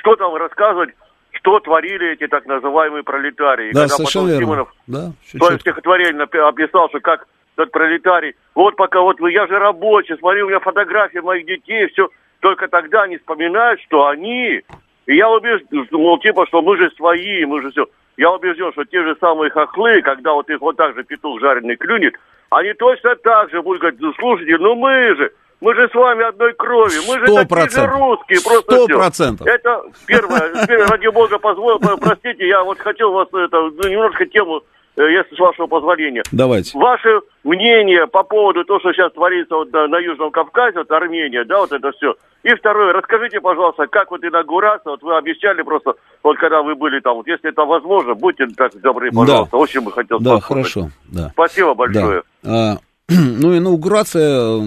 что там рассказывать, что творили эти так называемые пролетарии. Да, Когда совершенно потом верно. Симонов Да, стихотворении напи- описал, что как тот пролетарий, вот пока вот вы, я же рабочий, смотри, у меня фотографии моих детей, все, только тогда они вспоминают, что они, и я убежден, мол, типа, что мы же свои, мы же все. Я убежден, что те же самые хохлы, когда вот их вот так же петух жареный клюнет, они точно так же будут говорить, «Ну, слушайте, ну мы же, мы же с вами одной крови, мы же Сто такие же русские, просто Сто всё». процентов. Это первое. Ради бога, позволь, простите, я вот хотел вас это, ну, немножко тему, если с вашего позволения. Давайте. Ваше мнение по поводу того, что сейчас творится вот на, на Южном Кавказе, вот Армения, да, вот это все. И второе, расскажите, пожалуйста, как вот инаугурация, вот вы обещали просто, вот когда вы были там, вот если это возможно, будьте так добры, пожалуйста, очень бы хотел Да, послушать. хорошо, да. Спасибо большое. Да. А, ну, инаугурация,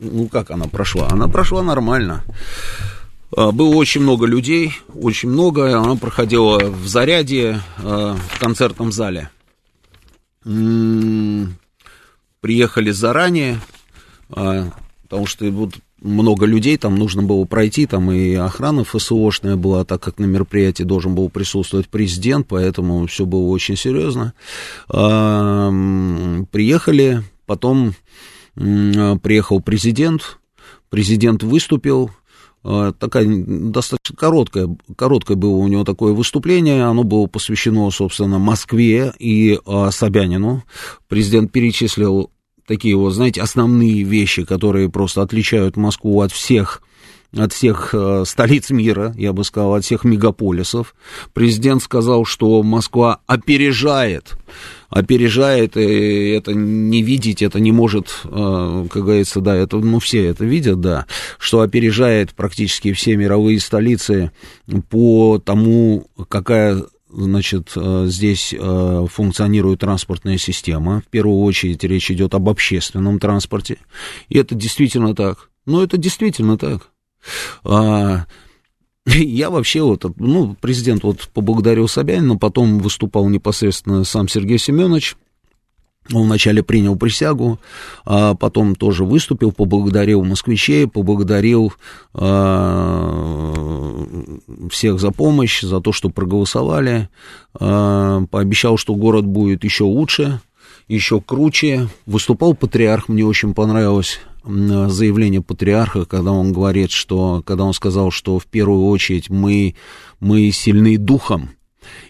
ну, как она прошла? Она прошла нормально. А, Было очень много людей, очень много. Она проходила в заряде а, в концертном зале. М, Приехали заранее, а, потому что вот много людей, там нужно было пройти, там и охрана ФСОшная была, так как на мероприятии должен был присутствовать президент, поэтому все было очень серьезно. Приехали, потом приехал президент, президент выступил, такая достаточно короткое, короткое было у него такое выступление, оно было посвящено, собственно, Москве и а, Собянину. Президент перечислил такие вот, знаете, основные вещи, которые просто отличают Москву от всех от всех э, столиц мира, я бы сказал, от всех мегаполисов. Президент сказал, что Москва опережает, опережает, и это не видеть, это не может, э, как говорится, да, это, ну, все это видят, да, что опережает практически все мировые столицы по тому, какая значит, э, здесь функционирует транспортная система. В первую очередь речь идет об общественном транспорте. И это действительно так. Ну, это действительно так. А, Я вообще вот, ну, президент вот поблагодарил Собянина, потом выступал непосредственно сам Сергей Семенович. Он вначале принял присягу, а потом тоже выступил, поблагодарил москвичей, поблагодарил а, всех за помощь, за то, что проголосовали, а, пообещал, что город будет еще лучше, еще круче. Выступал патриарх, мне очень понравилось заявление патриарха, когда он говорит, что, когда он сказал, что в первую очередь мы, мы сильны духом,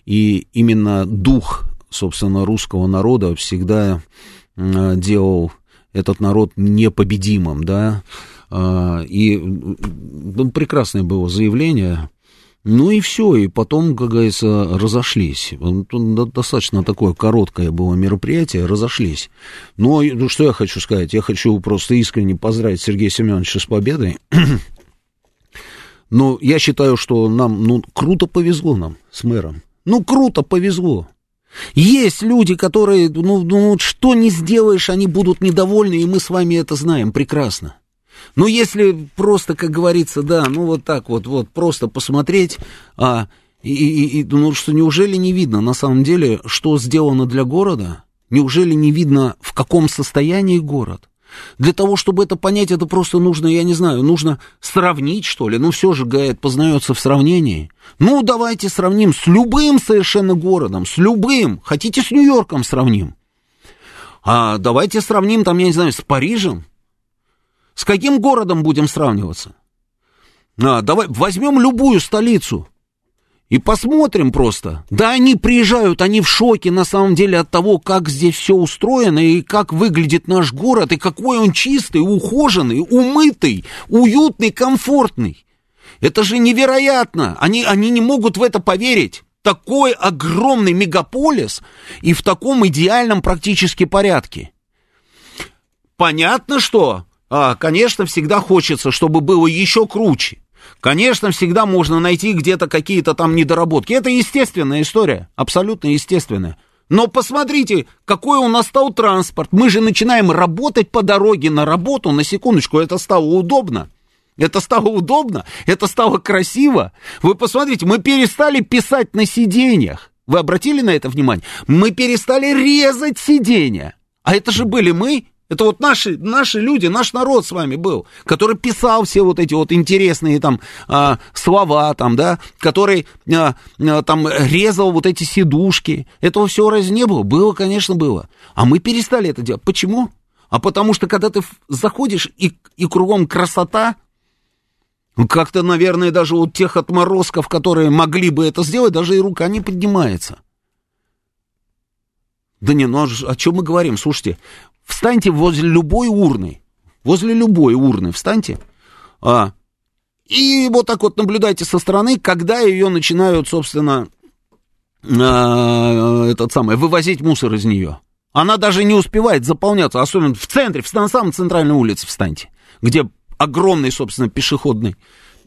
и именно дух, собственно, русского народа всегда делал этот народ непобедимым, да, А, и ну, прекрасное было заявление, ну и все, и потом, как говорится, разошлись. Достаточно такое короткое было мероприятие, разошлись. Но ну, что я хочу сказать? Я хочу просто искренне поздравить Сергея Семеновича с победой. Но я считаю, что нам, ну, круто повезло нам с мэром. Ну, круто повезло. Есть люди, которые, ну, ну, что не сделаешь, они будут недовольны, и мы с вами это знаем прекрасно. Но если просто, как говорится, да, ну вот так вот, вот просто посмотреть, а, и, и, и, ну что неужели не видно на самом деле, что сделано для города? Неужели не видно, в каком состоянии город? Для того, чтобы это понять, это просто нужно, я не знаю, нужно сравнить, что ли. Ну, все же, говорят, познается в сравнении. Ну, давайте сравним с любым совершенно городом, с любым. Хотите с Нью-Йорком сравним? А давайте сравним, там, я не знаю, с Парижем. С каким городом будем сравниваться? А, давай возьмем любую столицу и посмотрим просто. Да, они приезжают, они в шоке на самом деле от того, как здесь все устроено и как выглядит наш город, и какой он чистый, ухоженный, умытый, уютный, комфортный. Это же невероятно. Они, они не могут в это поверить. такой огромный мегаполис и в таком идеальном практически порядке. Понятно, что, конечно, всегда хочется, чтобы было еще круче. Конечно, всегда можно найти где-то какие-то там недоработки. Это естественная история, абсолютно естественная. Но посмотрите, какой у нас стал транспорт. Мы же начинаем работать по дороге на работу, на секундочку, это стало удобно. Это стало удобно, это стало красиво. Вы посмотрите, мы перестали писать на сиденьях. Вы обратили на это внимание? Мы перестали резать сиденья. А это же были мы. Это вот наши, наши люди, наш народ с вами был, который писал все вот эти вот интересные там а, слова, там, да, который а, а, там резал вот эти сидушки. Этого всего разве не было? Было, конечно, было. А мы перестали это делать. Почему? А потому что, когда ты заходишь и, и кругом красота, как-то, наверное, даже у тех отморозков, которые могли бы это сделать, даже и рука не поднимается. Да не, ну о чем мы говорим? Слушайте, встаньте возле любой урны, возле любой урны встаньте, а, и вот так вот наблюдайте со стороны, когда ее начинают, собственно, а, этот самый, вывозить мусор из нее. Она даже не успевает заполняться, особенно в центре, на самом центральной улице встаньте, где огромный, собственно, пешеходный,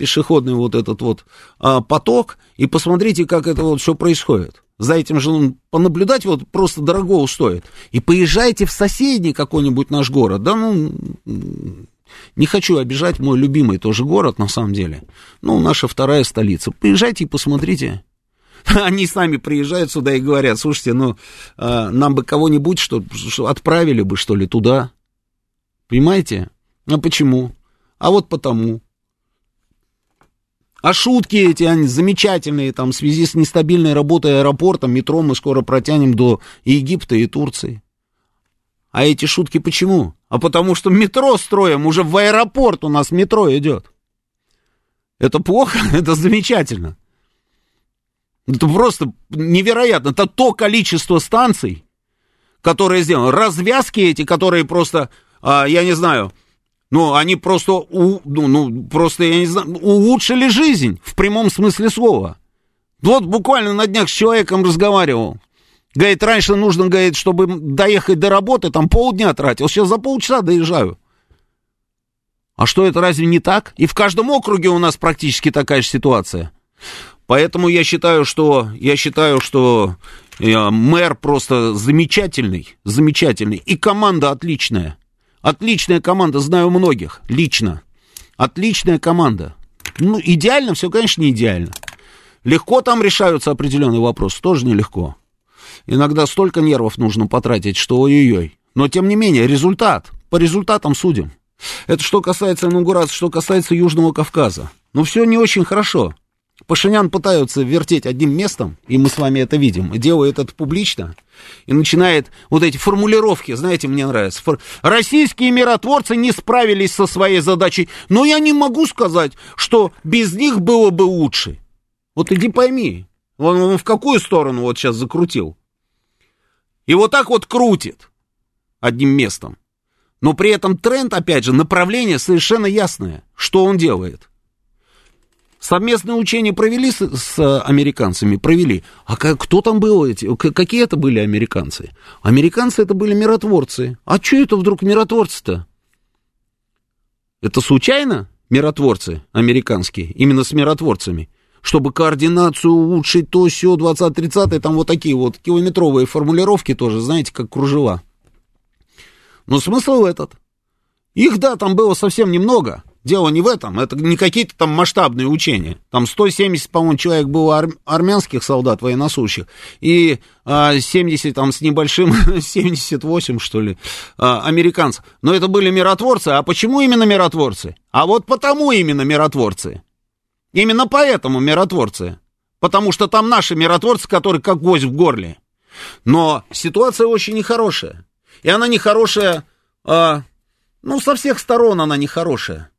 пешеходный вот этот вот а, поток, и посмотрите, как это вот все происходит. За этим же ну, понаблюдать вот просто дорого стоит. И поезжайте в соседний какой-нибудь наш город. Да, ну, не хочу обижать мой любимый тоже город, на самом деле. Ну, наша вторая столица. Поезжайте и посмотрите. Они сами приезжают сюда и говорят, слушайте, ну, а, нам бы кого-нибудь, что, что отправили бы, что ли, туда. Понимаете? А почему? А вот потому. А шутки эти, они замечательные, там, в связи с нестабильной работой аэропорта, метро мы скоро протянем до Египта и Турции. А эти шутки почему? А потому что метро строим, уже в аэропорт у нас метро идет. Это плохо, это замечательно. Это просто невероятно. Это то количество станций, которые сделаны. Развязки эти, которые просто, а, я не знаю, ну, они просто, у, ну, ну, просто, я не знаю, улучшили жизнь в прямом смысле слова. Вот буквально на днях с человеком разговаривал. Говорит, раньше нужно, говорит, чтобы доехать до работы, там полдня тратил, сейчас за полчаса доезжаю. А что это разве не так? И в каждом округе у нас практически такая же ситуация. Поэтому я считаю, что, я считаю, что э, мэр просто замечательный, замечательный, и команда отличная. Отличная команда, знаю многих, лично. Отличная команда. Ну, идеально все, конечно, не идеально. Легко там решаются определенные вопросы, тоже нелегко. Иногда столько нервов нужно потратить, что ой-ой-ой. Но, тем не менее, результат. По результатам судим. Это что касается инаугурации, что касается Южного Кавказа. Ну, все не очень хорошо. Пашинян пытаются вертеть одним местом, и мы с вами это видим, делает это публично, и начинает вот эти формулировки, знаете, мне нравится. Фор... Российские миротворцы не справились со своей задачей, но я не могу сказать, что без них было бы лучше. Вот иди пойми, он, он в какую сторону вот сейчас закрутил. И вот так вот крутит одним местом. Но при этом тренд, опять же, направление совершенно ясное. Что он делает? Совместные учения провели с, с американцами? Провели. А как, кто там был эти? Какие это были американцы? Американцы это были миротворцы. А что это вдруг миротворцы-то? Это случайно миротворцы американские? Именно с миротворцами? Чтобы координацию улучшить, то все 20-30, там вот такие вот километровые формулировки тоже, знаете, как кружева. Но смысл этот. Их, да, там было совсем немного. Дело не в этом, это не какие-то там масштабные учения. Там 170, по-моему, человек было ар- армянских солдат военнослужащих, и а, 70 там с небольшим, 78, что ли, а, американцев. Но это были миротворцы. А почему именно миротворцы? А вот потому именно миротворцы. Именно поэтому миротворцы. Потому что там наши миротворцы, которые как гвоздь в горле. Но ситуация очень нехорошая. И она нехорошая, а, ну, со всех сторон она нехорошая.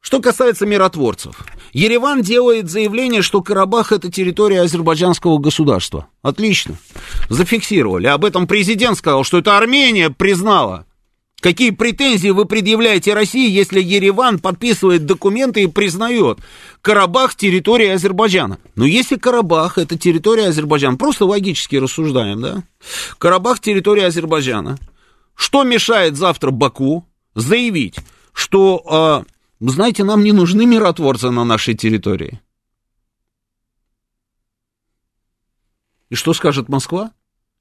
Что касается миротворцев. Ереван делает заявление, что Карабах это территория азербайджанского государства. Отлично. Зафиксировали. Об этом президент сказал, что это Армения признала Какие претензии вы предъявляете России, если Ереван подписывает документы и признает Карабах территорией Азербайджана? Ну, если Карабах это территория Азербайджана, просто логически рассуждаем, да? Карабах территория Азербайджана. Что мешает завтра Баку заявить, что, э, знаете, нам не нужны миротворцы на нашей территории? И что скажет Москва?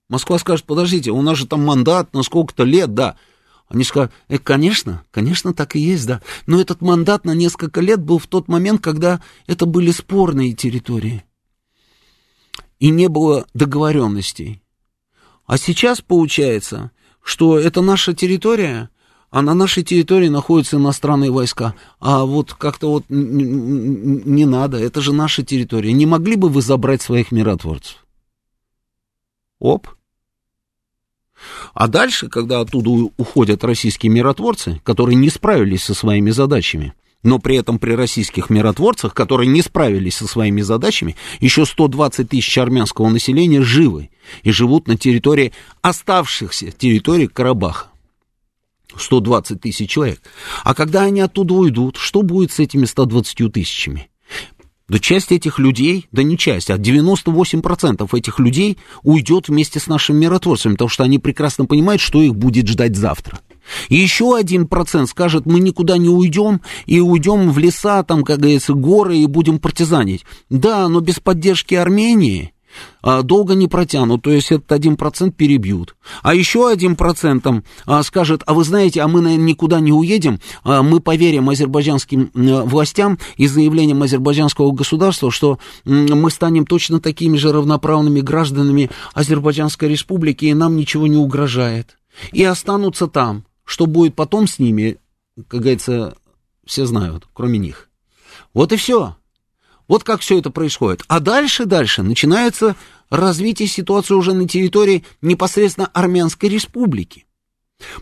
Москва скажет, подождите, у нас же там мандат на сколько-то лет, да. Они сказали, э, конечно, конечно, так и есть, да. Но этот мандат на несколько лет был в тот момент, когда это были спорные территории. И не было договоренностей. А сейчас получается, что это наша территория, а на нашей территории находятся иностранные войска. А вот как-то вот не надо, это же наша территория. Не могли бы вы забрать своих миротворцев? Оп, а дальше, когда оттуда уходят российские миротворцы, которые не справились со своими задачами, но при этом при российских миротворцах, которые не справились со своими задачами, еще 120 тысяч армянского населения живы и живут на территории оставшихся территорий Карабаха. 120 тысяч человек. А когда они оттуда уйдут, что будет с этими 120 тысячами? Да часть этих людей, да не часть, а 98% этих людей уйдет вместе с нашими миротворцами, потому что они прекрасно понимают, что их будет ждать завтра. И еще один процент скажет, мы никуда не уйдем, и уйдем в леса, там, как говорится, горы, и будем партизанить. Да, но без поддержки Армении долго не протянут, то есть этот один процент перебьют. А еще один процентом а, скажет, а вы знаете, а мы, никуда не уедем, а, мы поверим азербайджанским властям и заявлениям азербайджанского государства, что мы станем точно такими же равноправными гражданами Азербайджанской республики, и нам ничего не угрожает. И останутся там. Что будет потом с ними, как говорится, все знают, кроме них. Вот и все. Вот как все это происходит. А дальше, дальше начинается развитие ситуации уже на территории непосредственно Армянской республики.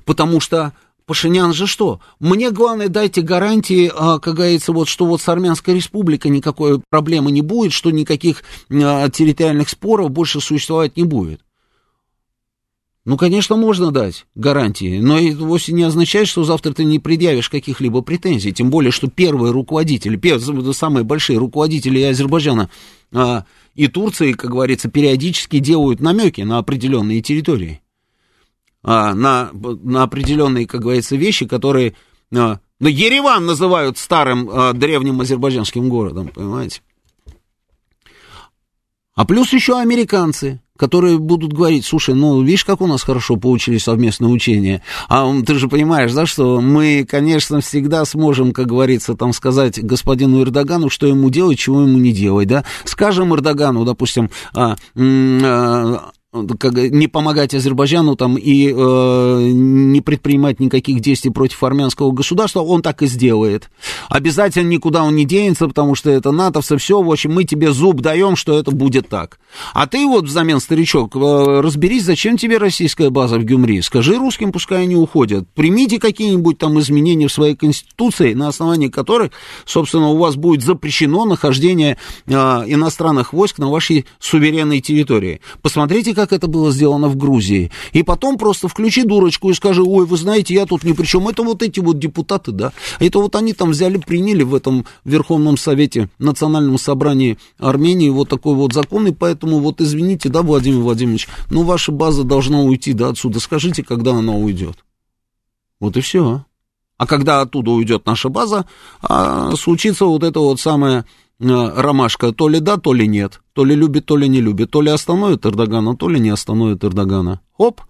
Потому что Пашинян же что? Мне главное дайте гарантии, а, как говорится, вот, что вот с Армянской республикой никакой проблемы не будет, что никаких а, территориальных споров больше существовать не будет. Ну, конечно, можно дать гарантии, но это вовсе не означает, что завтра ты не предъявишь каких-либо претензий. Тем более, что первые руководители, первые, самые большие руководители Азербайджана а, и Турции, как говорится, периодически делают намеки на определенные территории, а, на, на определенные, как говорится, вещи, которые... А, ну, Ереван называют старым а, древним азербайджанским городом, понимаете? А плюс еще американцы, которые будут говорить, слушай, ну, видишь, как у нас хорошо получились совместные учения, а ты же понимаешь, да, что мы, конечно, всегда сможем, как говорится, там сказать господину Эрдогану, что ему делать, чего ему не делать, да, скажем Эрдогану, допустим, а, а, не помогать Азербайджану там и э, не предпринимать никаких действий против армянского государства, он так и сделает. Обязательно никуда он не денется, потому что это натовцы, все, в общем, мы тебе зуб даем, что это будет так. А ты вот взамен, старичок, э, разберись, зачем тебе российская база в Гюмри? Скажи русским, пускай они уходят. Примите какие-нибудь там изменения в своей конституции, на основании которых, собственно, у вас будет запрещено нахождение э, иностранных войск на вашей суверенной территории. Посмотрите, как это было сделано в Грузии. И потом просто включи дурочку и скажи, ой, вы знаете, я тут ни при чем. Это вот эти вот депутаты, да. Это вот они там взяли, приняли в этом Верховном Совете, Национальном собрании Армении вот такой вот закон, и поэтому вот извините, да, Владимир Владимирович, но ваша база должна уйти, да, отсюда. Скажите, когда она уйдет. Вот и все. А когда оттуда уйдет наша база, а, случится вот это вот самое ромашка то ли да, то ли нет, то ли любит, то ли не любит, то ли остановит Эрдогана, то ли не остановит Эрдогана. Оп!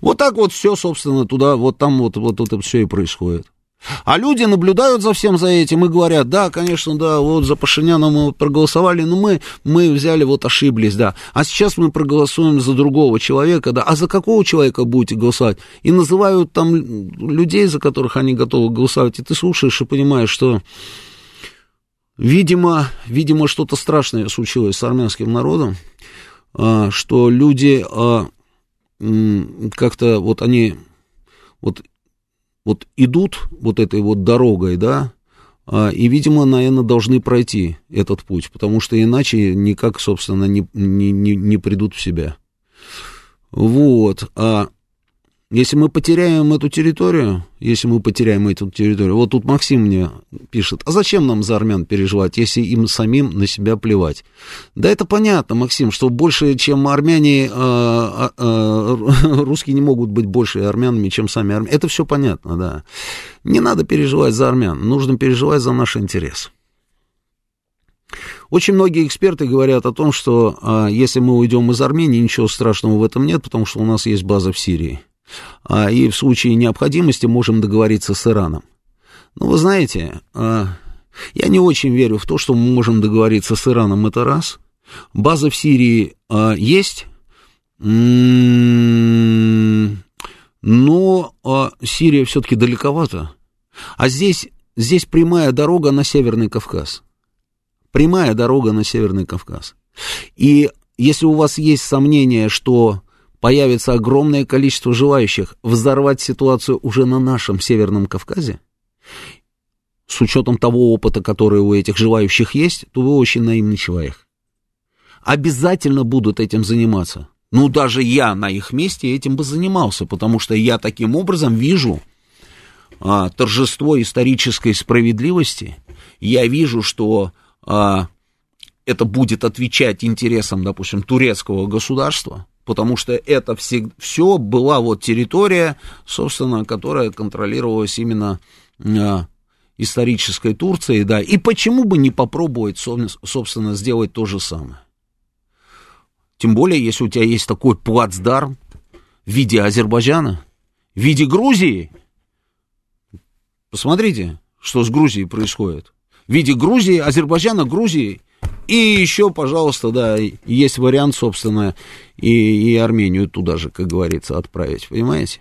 Вот так вот все, собственно, туда, вот там вот, вот это все и происходит. А люди наблюдают за всем за этим и говорят, да, конечно, да, вот за Пашиняна мы проголосовали, но мы, мы взяли, вот ошиблись, да. А сейчас мы проголосуем за другого человека, да. А за какого человека будете голосовать? И называют там людей, за которых они готовы голосовать. И ты слушаешь и понимаешь, что Видимо, видимо, что-то страшное случилось с армянским народом, а, что люди а, как-то вот они вот, вот идут вот этой вот дорогой, да, а, и, видимо, наверное, должны пройти этот путь, потому что иначе никак, собственно, не, не, не, не придут в себя. Вот. Если мы потеряем эту территорию, если мы потеряем эту территорию, вот тут Максим мне пишет, а зачем нам за армян переживать, если им самим на себя плевать? Да это понятно, Максим, что больше, чем армяне, э, э, русские не могут быть больше армянами, чем сами армяне. Это все понятно, да. Не надо переживать за армян, нужно переживать за наш интерес. Очень многие эксперты говорят о том, что а, если мы уйдем из Армении, ничего страшного в этом нет, потому что у нас есть база в Сирии. А, и в случае необходимости можем договориться с Ираном. Но вы знаете, а, я не очень верю в то, что мы можем договориться с Ираном, это раз. База в Сирии а, есть, но а, Сирия все-таки далековато. А здесь, здесь прямая дорога на Северный Кавказ прямая дорога на Северный Кавказ. И если у вас есть сомнение, что появится огромное количество желающих взорвать ситуацию уже на нашем Северном Кавказе, с учетом того опыта, который у этих желающих есть, то вы очень наивный человек. Обязательно будут этим заниматься. Ну, даже я на их месте этим бы занимался, потому что я таким образом вижу а, торжество исторической справедливости. Я вижу, что а, это будет отвечать интересам, допустим, турецкого государства, потому что это все, была вот территория, собственно, которая контролировалась именно а, исторической Турцией, да, и почему бы не попробовать, собственно, сделать то же самое. Тем более, если у тебя есть такой плацдарм в виде Азербайджана, в виде Грузии, посмотрите, что с Грузией происходит в виде Грузии, Азербайджана, Грузии. И еще, пожалуйста, да, есть вариант, собственно, и, и Армению туда же, как говорится, отправить, понимаете?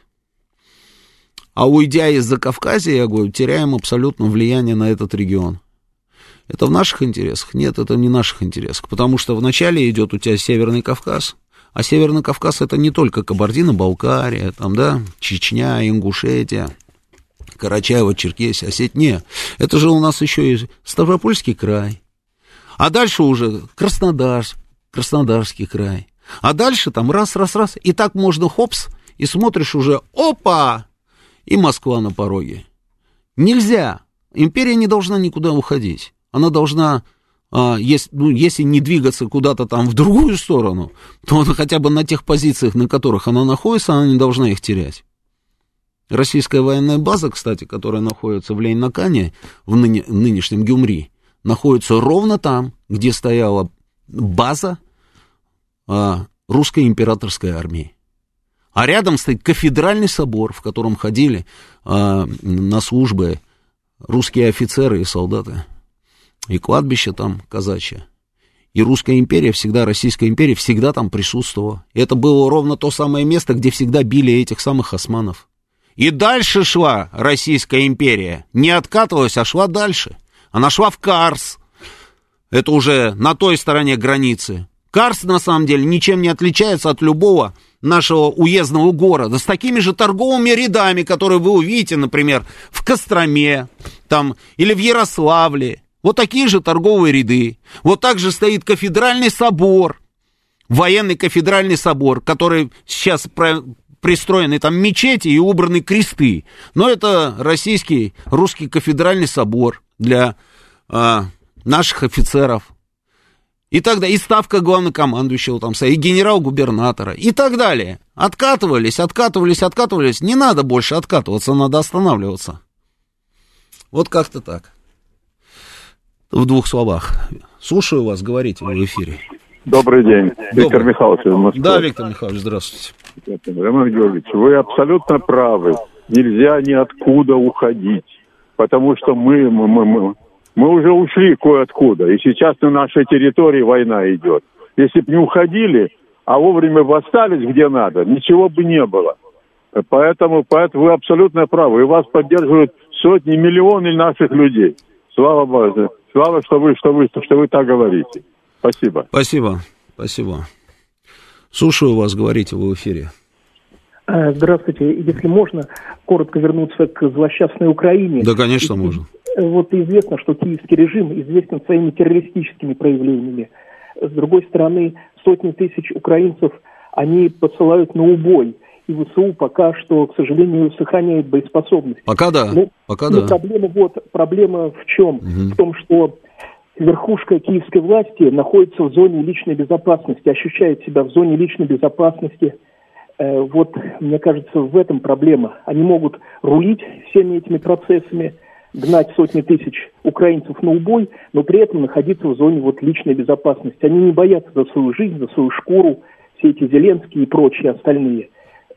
А уйдя из-за Кавказа, я говорю, теряем абсолютно влияние на этот регион. Это в наших интересах? Нет, это не в наших интересах, потому что вначале идет у тебя Северный Кавказ, а Северный Кавказ это не только Кабардино-Балкария, там, да, Чечня, Ингушетия, Карачаево, Черкесия, Осетия. Это же у нас еще и Ставропольский край. А дальше уже Краснодар, Краснодарский край. А дальше там раз, раз, раз. И так можно хопс, и смотришь уже, опа, и Москва на пороге. Нельзя. Империя не должна никуда уходить. Она должна, а, если, ну, если не двигаться куда-то там в другую сторону, то она хотя бы на тех позициях, на которых она находится, она не должна их терять. Российская военная база, кстати, которая находится в Лейнакане, в ныне, нынешнем Гюмри, находится ровно там, где стояла база а, русской императорской армии. А рядом стоит кафедральный собор, в котором ходили а, на службы русские офицеры и солдаты. И кладбище там казачье. И русская империя всегда, Российская империя всегда там присутствовала. И это было ровно то самое место, где всегда били этих самых османов. И дальше шла Российская империя. Не откатывалась, а шла дальше. Она шла в Карс. Это уже на той стороне границы. Карс, на самом деле, ничем не отличается от любого нашего уездного города. С такими же торговыми рядами, которые вы увидите, например, в Костроме там, или в Ярославле. Вот такие же торговые ряды. Вот так же стоит кафедральный собор, военный кафедральный собор, который сейчас пристроены там мечети и убраны кресты. Но это российский, русский кафедральный собор для а, наших офицеров. И тогда и ставка главнокомандующего там, и генерал-губернатора, и так далее. Откатывались, откатывались, откатывались. Не надо больше откатываться, надо останавливаться. Вот как-то так. В двух словах. Слушаю вас, говорите вы в эфире. Добрый день. Добрый. Виктор Михайлович из Москвы. Да, Виктор Михайлович, здравствуйте. Роман Георгиевич, вы абсолютно правы. Нельзя ниоткуда уходить, потому что мы, мы, мы, мы, мы уже ушли кое-откуда, и сейчас на нашей территории война идет. Если бы не уходили, а вовремя бы остались где надо, ничего бы не было. Поэтому, поэтому вы абсолютно правы. И вас поддерживают сотни, миллионы наших людей. Слава Богу. Слава, что вы, что вы, что вы так говорите. Спасибо. Спасибо. Спасибо. Слушаю вас, говорите, вы в эфире. Э, здравствуйте. Если можно, коротко вернуться к злосчастной Украине. Да, конечно, можно. Вот известно, что киевский режим известен своими террористическими проявлениями. С другой стороны, сотни тысяч украинцев они посылают на убой. и ВСУ пока что, к сожалению, сохраняет боеспособность. Пока да, ну, пока ну, да. Проблема, вот, проблема в чем? Угу. В том, что верхушка киевской власти находится в зоне личной безопасности, ощущает себя в зоне личной безопасности. Э, вот, мне кажется, в этом проблема. Они могут рулить всеми этими процессами, гнать сотни тысяч украинцев на убой, но при этом находиться в зоне вот личной безопасности. Они не боятся за свою жизнь, за свою шкуру, все эти Зеленские и прочие остальные.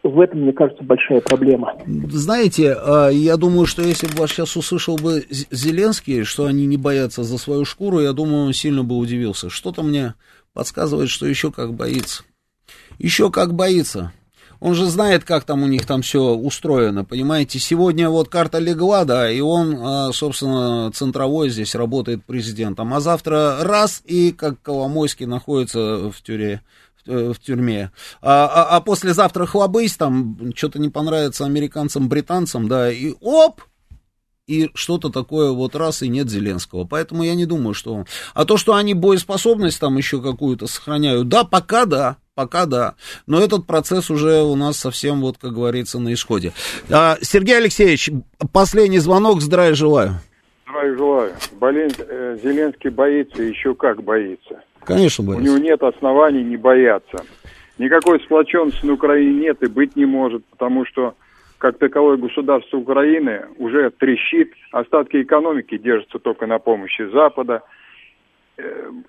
В этом, мне кажется, большая проблема. Знаете, а, я думаю, что если бы вас сейчас услышал бы Зеленский, что они не боятся за свою шкуру, я думаю, он сильно бы удивился. Что-то мне подсказывает, что еще как боится. Еще как боится. Он же знает, как там у них там все устроено, понимаете. Сегодня вот карта легла, да, и он, а, собственно, центровой здесь работает президентом. А завтра раз, и как Коломойский находится в тюрьме э, в тюрьме. А, а, а послезавтра хлобысь, там что-то не понравится американцам, британцам, да, и оп, и что-то такое вот раз, и нет Зеленского. Поэтому я не думаю, что... А то, что они боеспособность там еще какую-то сохраняют, да, пока да, Пока да. Но этот процесс уже у нас совсем, вот, как говорится, на исходе. А, Сергей Алексеевич, последний звонок. Здравия желаю. Здравия желаю. Болен... Э, Зеленский боится, еще как боится. Конечно, боится. У него нет оснований не бояться. Никакой сплоченности на Украине нет и быть не может, потому что как таковое государство Украины уже трещит, остатки экономики держатся только на помощи Запада –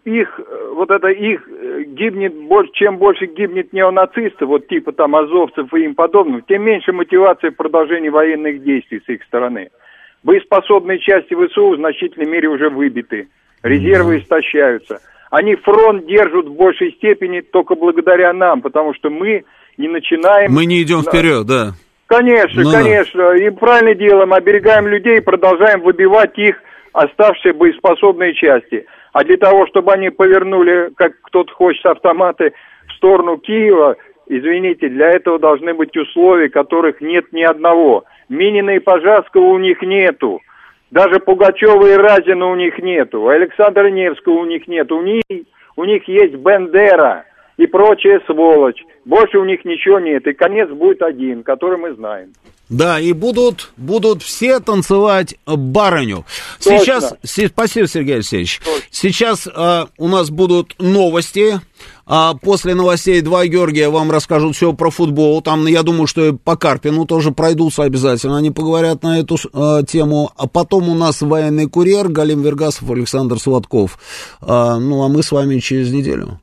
их, э, вот это их э, гибнет, больше, чем больше гибнет неонацистов, вот типа там азовцев и им подобных, тем меньше мотивации в продолжении военных действий с их стороны. Боеспособные части ВСУ в значительной мере уже выбиты, резервы истощаются. Они фронт держат в большей степени только благодаря нам, потому что мы не начинаем... Мы не идем вперед, да. Конечно, ну, конечно. И правильно делаем, оберегаем людей продолжаем выбивать их оставшие боеспособные части а для того, чтобы они повернули, как кто-то хочет, автоматы в сторону Киева, извините, для этого должны быть условия, которых нет ни одного. Минина и Пожарского у них нету. Даже Пугачева и Разина у них нету. Александра Невского у них нету. У них, у них есть Бендера и прочая сволочь. Больше у них ничего нет. И конец будет один, который мы знаем. Да, и будут, будут все танцевать барыню. Точно. Сейчас, спасибо, Сергей Алексеевич. Точно. Сейчас а, у нас будут новости. А после новостей два Георгия вам расскажут все про футбол. Там, я думаю, что и по Карпину тоже пройдутся обязательно. Они поговорят на эту а, тему. А потом у нас военный курьер Галим Вергасов, Александр Сладков. А, ну, а мы с вами через неделю.